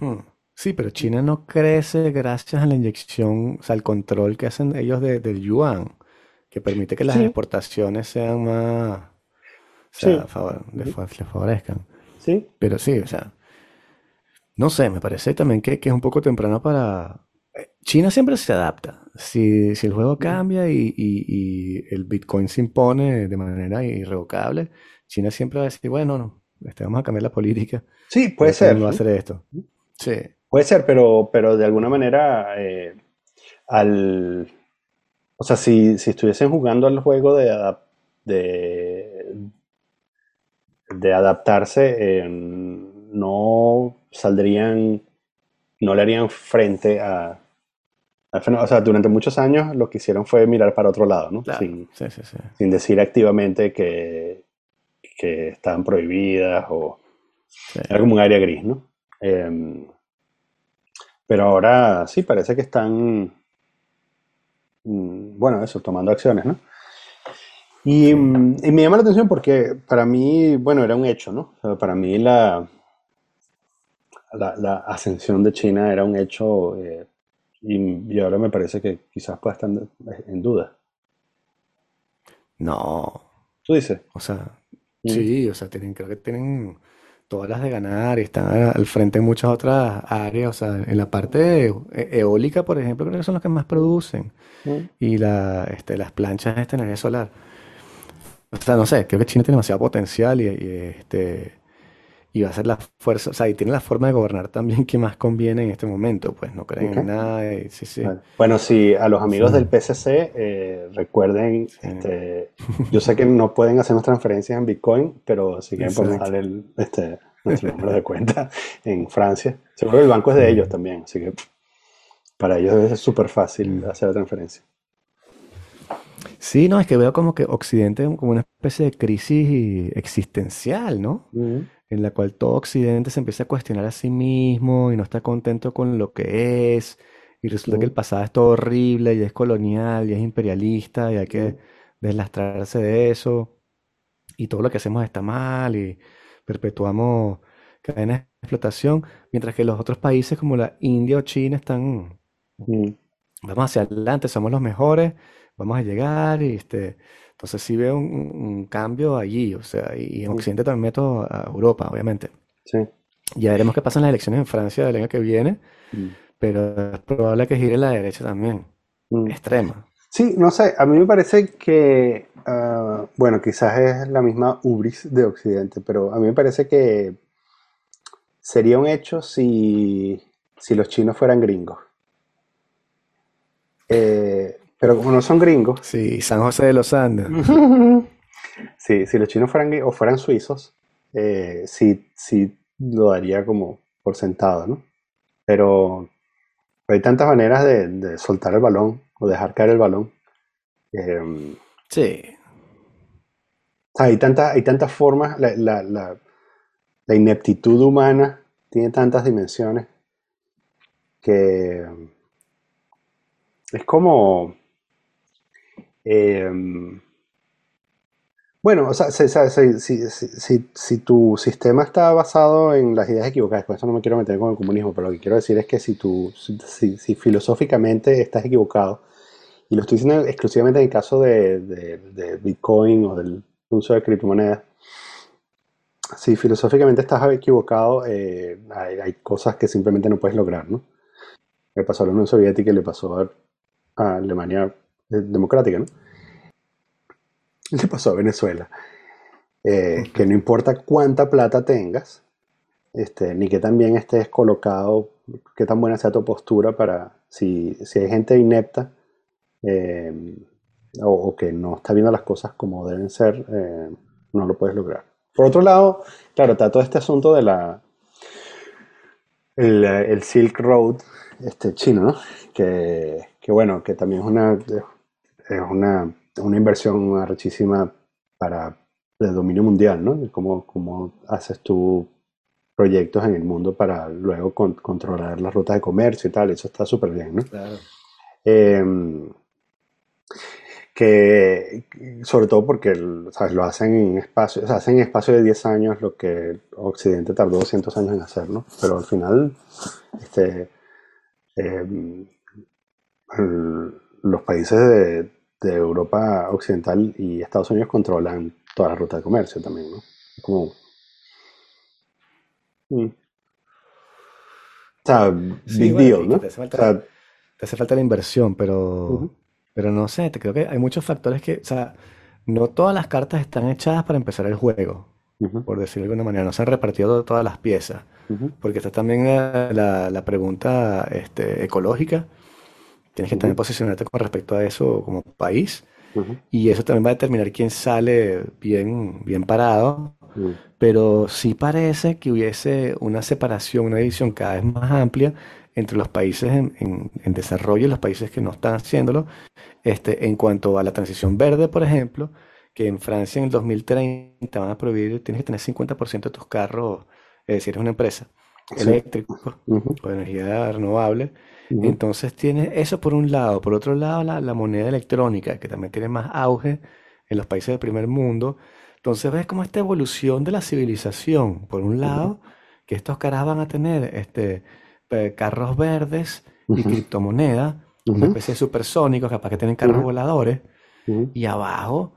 Speaker 1: Hmm. Sí, pero China no crece gracias a la inyección, o sea, al control que hacen ellos del yuan que permite que las exportaciones sean más, o sea, les, favorezcan.
Speaker 2: Sí.
Speaker 1: Pero sí, o sea, no sé, me parece también que, es un poco temprano para... China siempre se adapta. Si, el juego cambia y, el Bitcoin se impone de manera irrevocable, China siempre va a decir, bueno, no, este, vamos a cambiar la política.
Speaker 2: Sí, puede ser.
Speaker 1: No va a hacer esto. Sí.
Speaker 2: Puede ser, pero, pero de alguna manera eh, al o sea, si, estuviesen jugando al juego de, de, adaptarse, eh, no saldrían, no le harían frente a, O sea, durante muchos años lo que hicieron fue mirar para otro lado, ¿no? sin, decir activamente que, que estaban prohibidas o... Era como un área gris, ¿no? Em, pero ahora sí, parece que están Mm, bueno, eso, tomando acciones, ¿no? Y, mm, y, me llama la atención porque para mí, bueno, era un hecho, ¿no? para mí la, la, ascensión de China era un hecho eh, y, ahora me parece que quizás pueda estar en duda.
Speaker 1: No.
Speaker 2: ¿Tú dices?
Speaker 1: O sea, mm. sí, o sea, tienen, creo que tienen todas las de ganar y están al frente en muchas otras áreas. O sea, en la parte e, eólica, por ejemplo, creo que son los que más producen. Mm. Y la, este, las planchas de esta energía solar. O sea, no sé, creo que China tiene demasiado potencial y, este, y va a ser la fuerza, o sea, y tiene la forma de gobernar también que más conviene en este momento, pues no creen en nada. sí, sí.
Speaker 2: Bueno, si a los amigos del PCC eh, recuerden, este, yo sé que no pueden hacernos transferencias en Bitcoin, pero sí que podemos el, este, nuestro número de cuenta en Francia. Seguro que el banco es de ellos también, así que para ellos es súper fácil hacer la transferencia.
Speaker 1: Sí, no, es que veo como que Occidente como una especie de crisis existencial, ¿no? En la cual todo Occidente se empieza a cuestionar a sí mismo y no está contento con lo que es, y resulta que el pasado es todo horrible y es colonial y es imperialista y hay que deslastrarse de eso, y todo lo que hacemos está mal y perpetuamos cadenas de explotación, mientras que los otros países como la India o China están, vamos hacia adelante, somos los mejores, vamos a llegar y este entonces sí veo un, cambio allí, o sea, y en Occidente también meto a Europa, obviamente.
Speaker 2: Sí.
Speaker 1: Ya veremos qué pasa en las elecciones en Francia del año que viene, mm. pero es probable que gire la derecha también, mm. extrema.
Speaker 2: Sí, no sé, a mí me parece que, ah, bueno, quizás es la misma ubris de Occidente, pero a mí me parece que sería un hecho si, si los chinos fueran gringos. Eh, pero como no son gringos.
Speaker 1: Sí, San José de los Andes. <laughs>
Speaker 2: sí, si los chinos fueran o fueran suizos, eh, sí, sí lo daría como por sentado, ¿no? Pero, hay tantas maneras de, soltar el balón o dejar caer el balón.
Speaker 1: Em, sí.
Speaker 2: Hay, tanta, hay tantas formas, la, la, la ineptitud humana tiene tantas dimensiones que es como Em, bueno, o sea, si, tu sistema está basado en las ideas equivocadas, con eso no me quiero meter con el comunismo, pero lo que quiero decir es que si, tú, si, filosóficamente estás equivocado, y lo estoy diciendo exclusivamente en el caso de, Bitcoin o del uso de criptomonedas, si filosóficamente estás equivocado, eh, hay, cosas que simplemente no puedes lograr, ¿no? Le pasó a la Unión Soviética y le pasó a Alemania democrática, ¿no? <laughs> le pasó a Venezuela. Eh, que no importa cuánta plata tengas, este, ni que tan bien estés colocado, qué tan buena sea tu postura para, si, si hay gente inepta eh, o, que no está viendo las cosas como deben ser, eh, no lo puedes lograr. Por otro lado, claro, está todo este asunto de la el, Silk Road este, chino, ¿no? Que, que, bueno, que también es una, es una, una inversión arrechísima para el dominio mundial, ¿no? Cómo, cómo haces tú proyectos en el mundo para luego controlar las rutas de comercio y tal, eso está súper bien, ¿no? Claro. Em, que sobre todo porque ¿sabes? lo hacen en espacio, o sea, hacen en espacio de 10 años lo que Occidente tardó 200 años en hacer, ¿no? Pero al final, este, em, los países de, Europa Occidental y Estados Unidos controlan toda la ruta de comercio también, ¿no? Como... Mm. O sea, big deal, ¿no?
Speaker 1: Te hace, falta, te hace falta la inversión, pero... Pero no sé, creo que hay muchos factores que, o sea, no todas las cartas están echadas para empezar el juego, por decirlo de alguna manera. No se han repartido todas las piezas. Porque está también la, la, pregunta este, ecológica. Tienes que también posicionarte con respecto a eso como país. Y eso también va a determinar quién sale bien, bien parado. Pero sí parece que hubiese una separación, una división cada vez más amplia entre los países en, desarrollo y los países que no están haciéndolo. Este, en cuanto a la transición verde, por ejemplo, que en Francia en el 2030 van a prohibir, tienes que tener 50% de tus carros, es decir, eres una empresa eléctrica o de energía renovable. Entonces tiene eso por un lado. Por otro lado, la, la, moneda electrónica, que también tiene más auge en los países del primer mundo. Entonces ves como esta evolución de la civilización. Por un lado, que estos caras van a tener este, carros verdes y criptomonedas, una especie de supersónicos, capaz que tienen carros voladores, y abajo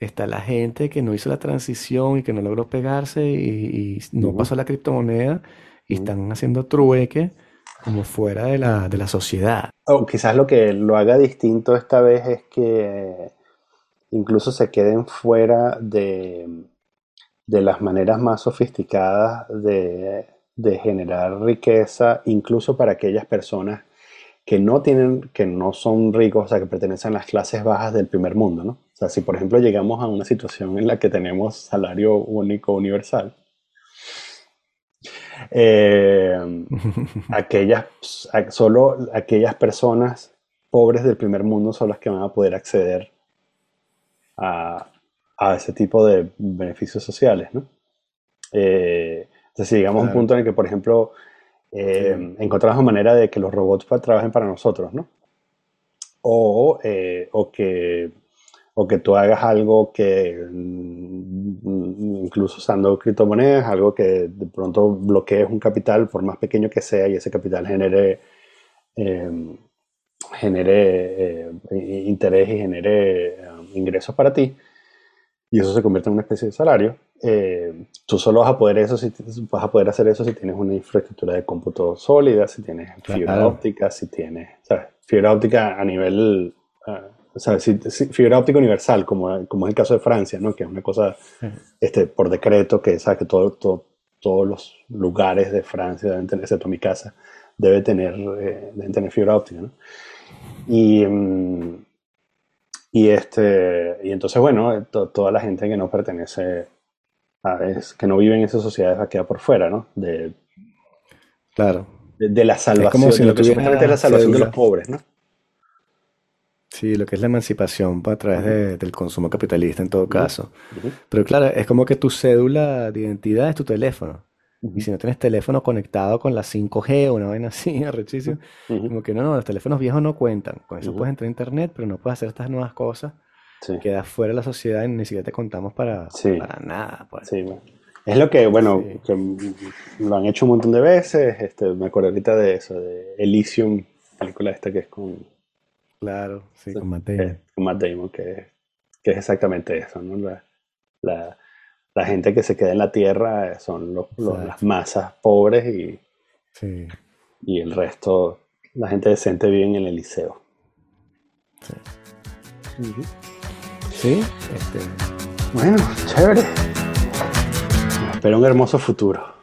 Speaker 1: está la gente que no hizo la transición y que no logró pegarse y, no pasó la criptomoneda y están haciendo trueque como fuera de la, de la sociedad.
Speaker 2: O quizás lo que lo haga distinto esta vez es que incluso se queden fuera de, de las maneras más sofisticadas de de generar riqueza incluso para aquellas personas que no tienen, que no son ricos, o sea, que pertenecen a las clases bajas del primer mundo, ¿no? O sea, si por ejemplo llegamos a una situación en la que tenemos salario único universal, eh, <laughs> aquellas, solo aquellas personas pobres del primer mundo son las que van a poder acceder a, ese tipo de beneficios sociales, ¿no? Eh, entonces, si llegamos a un punto en el que, por ejemplo, eh, encontramos una manera de que los robots trabajen para nosotros, ¿no? O, eh, o, que, o que tú hagas algo que, incluso usando criptomonedas, algo que de pronto bloquees un capital, por más pequeño que sea, y ese capital genere, eh, genere interés y genere ingresos para ti, y eso se convierte en una especie de salario, eh, tú solo vas a poder eso si vas a poder hacer eso si tienes una infraestructura de cómputo sólida, si tienes fibra óptica, si tienes fibra óptica a nivel, uh, o sea, fibra óptica universal, como, como es el caso de Francia, ¿no? que es una cosa este, por decreto que, ¿sabes? que todo, todos los lugares de Francia deben tener, excepto mi casa, debe tener, eh, deben tener fibra óptica. ¿no? Y, mm, y, este, y entonces, bueno, toda la gente que no pertenece que no viven en esas sociedades va a quedar por fuera, ¿no? De,
Speaker 1: claro.
Speaker 2: De, la salvación, como si lo que supuestamente la salvación de los pobres, ¿no?
Speaker 1: Sí, lo que es la emancipación a través del consumo capitalista en todo caso. Pero claro, es como que tu cédula de identidad es tu teléfono. Y si no tienes teléfono conectado con la 5G o una vaina así, <laughs> arrechísimo, como que no, no, los teléfonos viejos no cuentan. Con eso puedes entrar a internet, pero no puedes hacer estas nuevas cosas quedas fuera de la sociedad y ni siquiera te contamos para, para nada. Pues.
Speaker 2: Es lo que, bueno, lo han hecho un montón de veces. Este, me acuerdo ahorita de eso, de Elysium, película esta que es con.
Speaker 1: Claro, sí, con Matt Damon.
Speaker 2: con Matt Damon, que, que, es exactamente eso, ¿no? La, la, la, gente que se queda en la tierra son los, las masas pobres y, y el resto, la gente decente vive en el liceo. Sí.
Speaker 1: Sí, este,
Speaker 2: Bueno, chévere. Espera un hermoso futuro.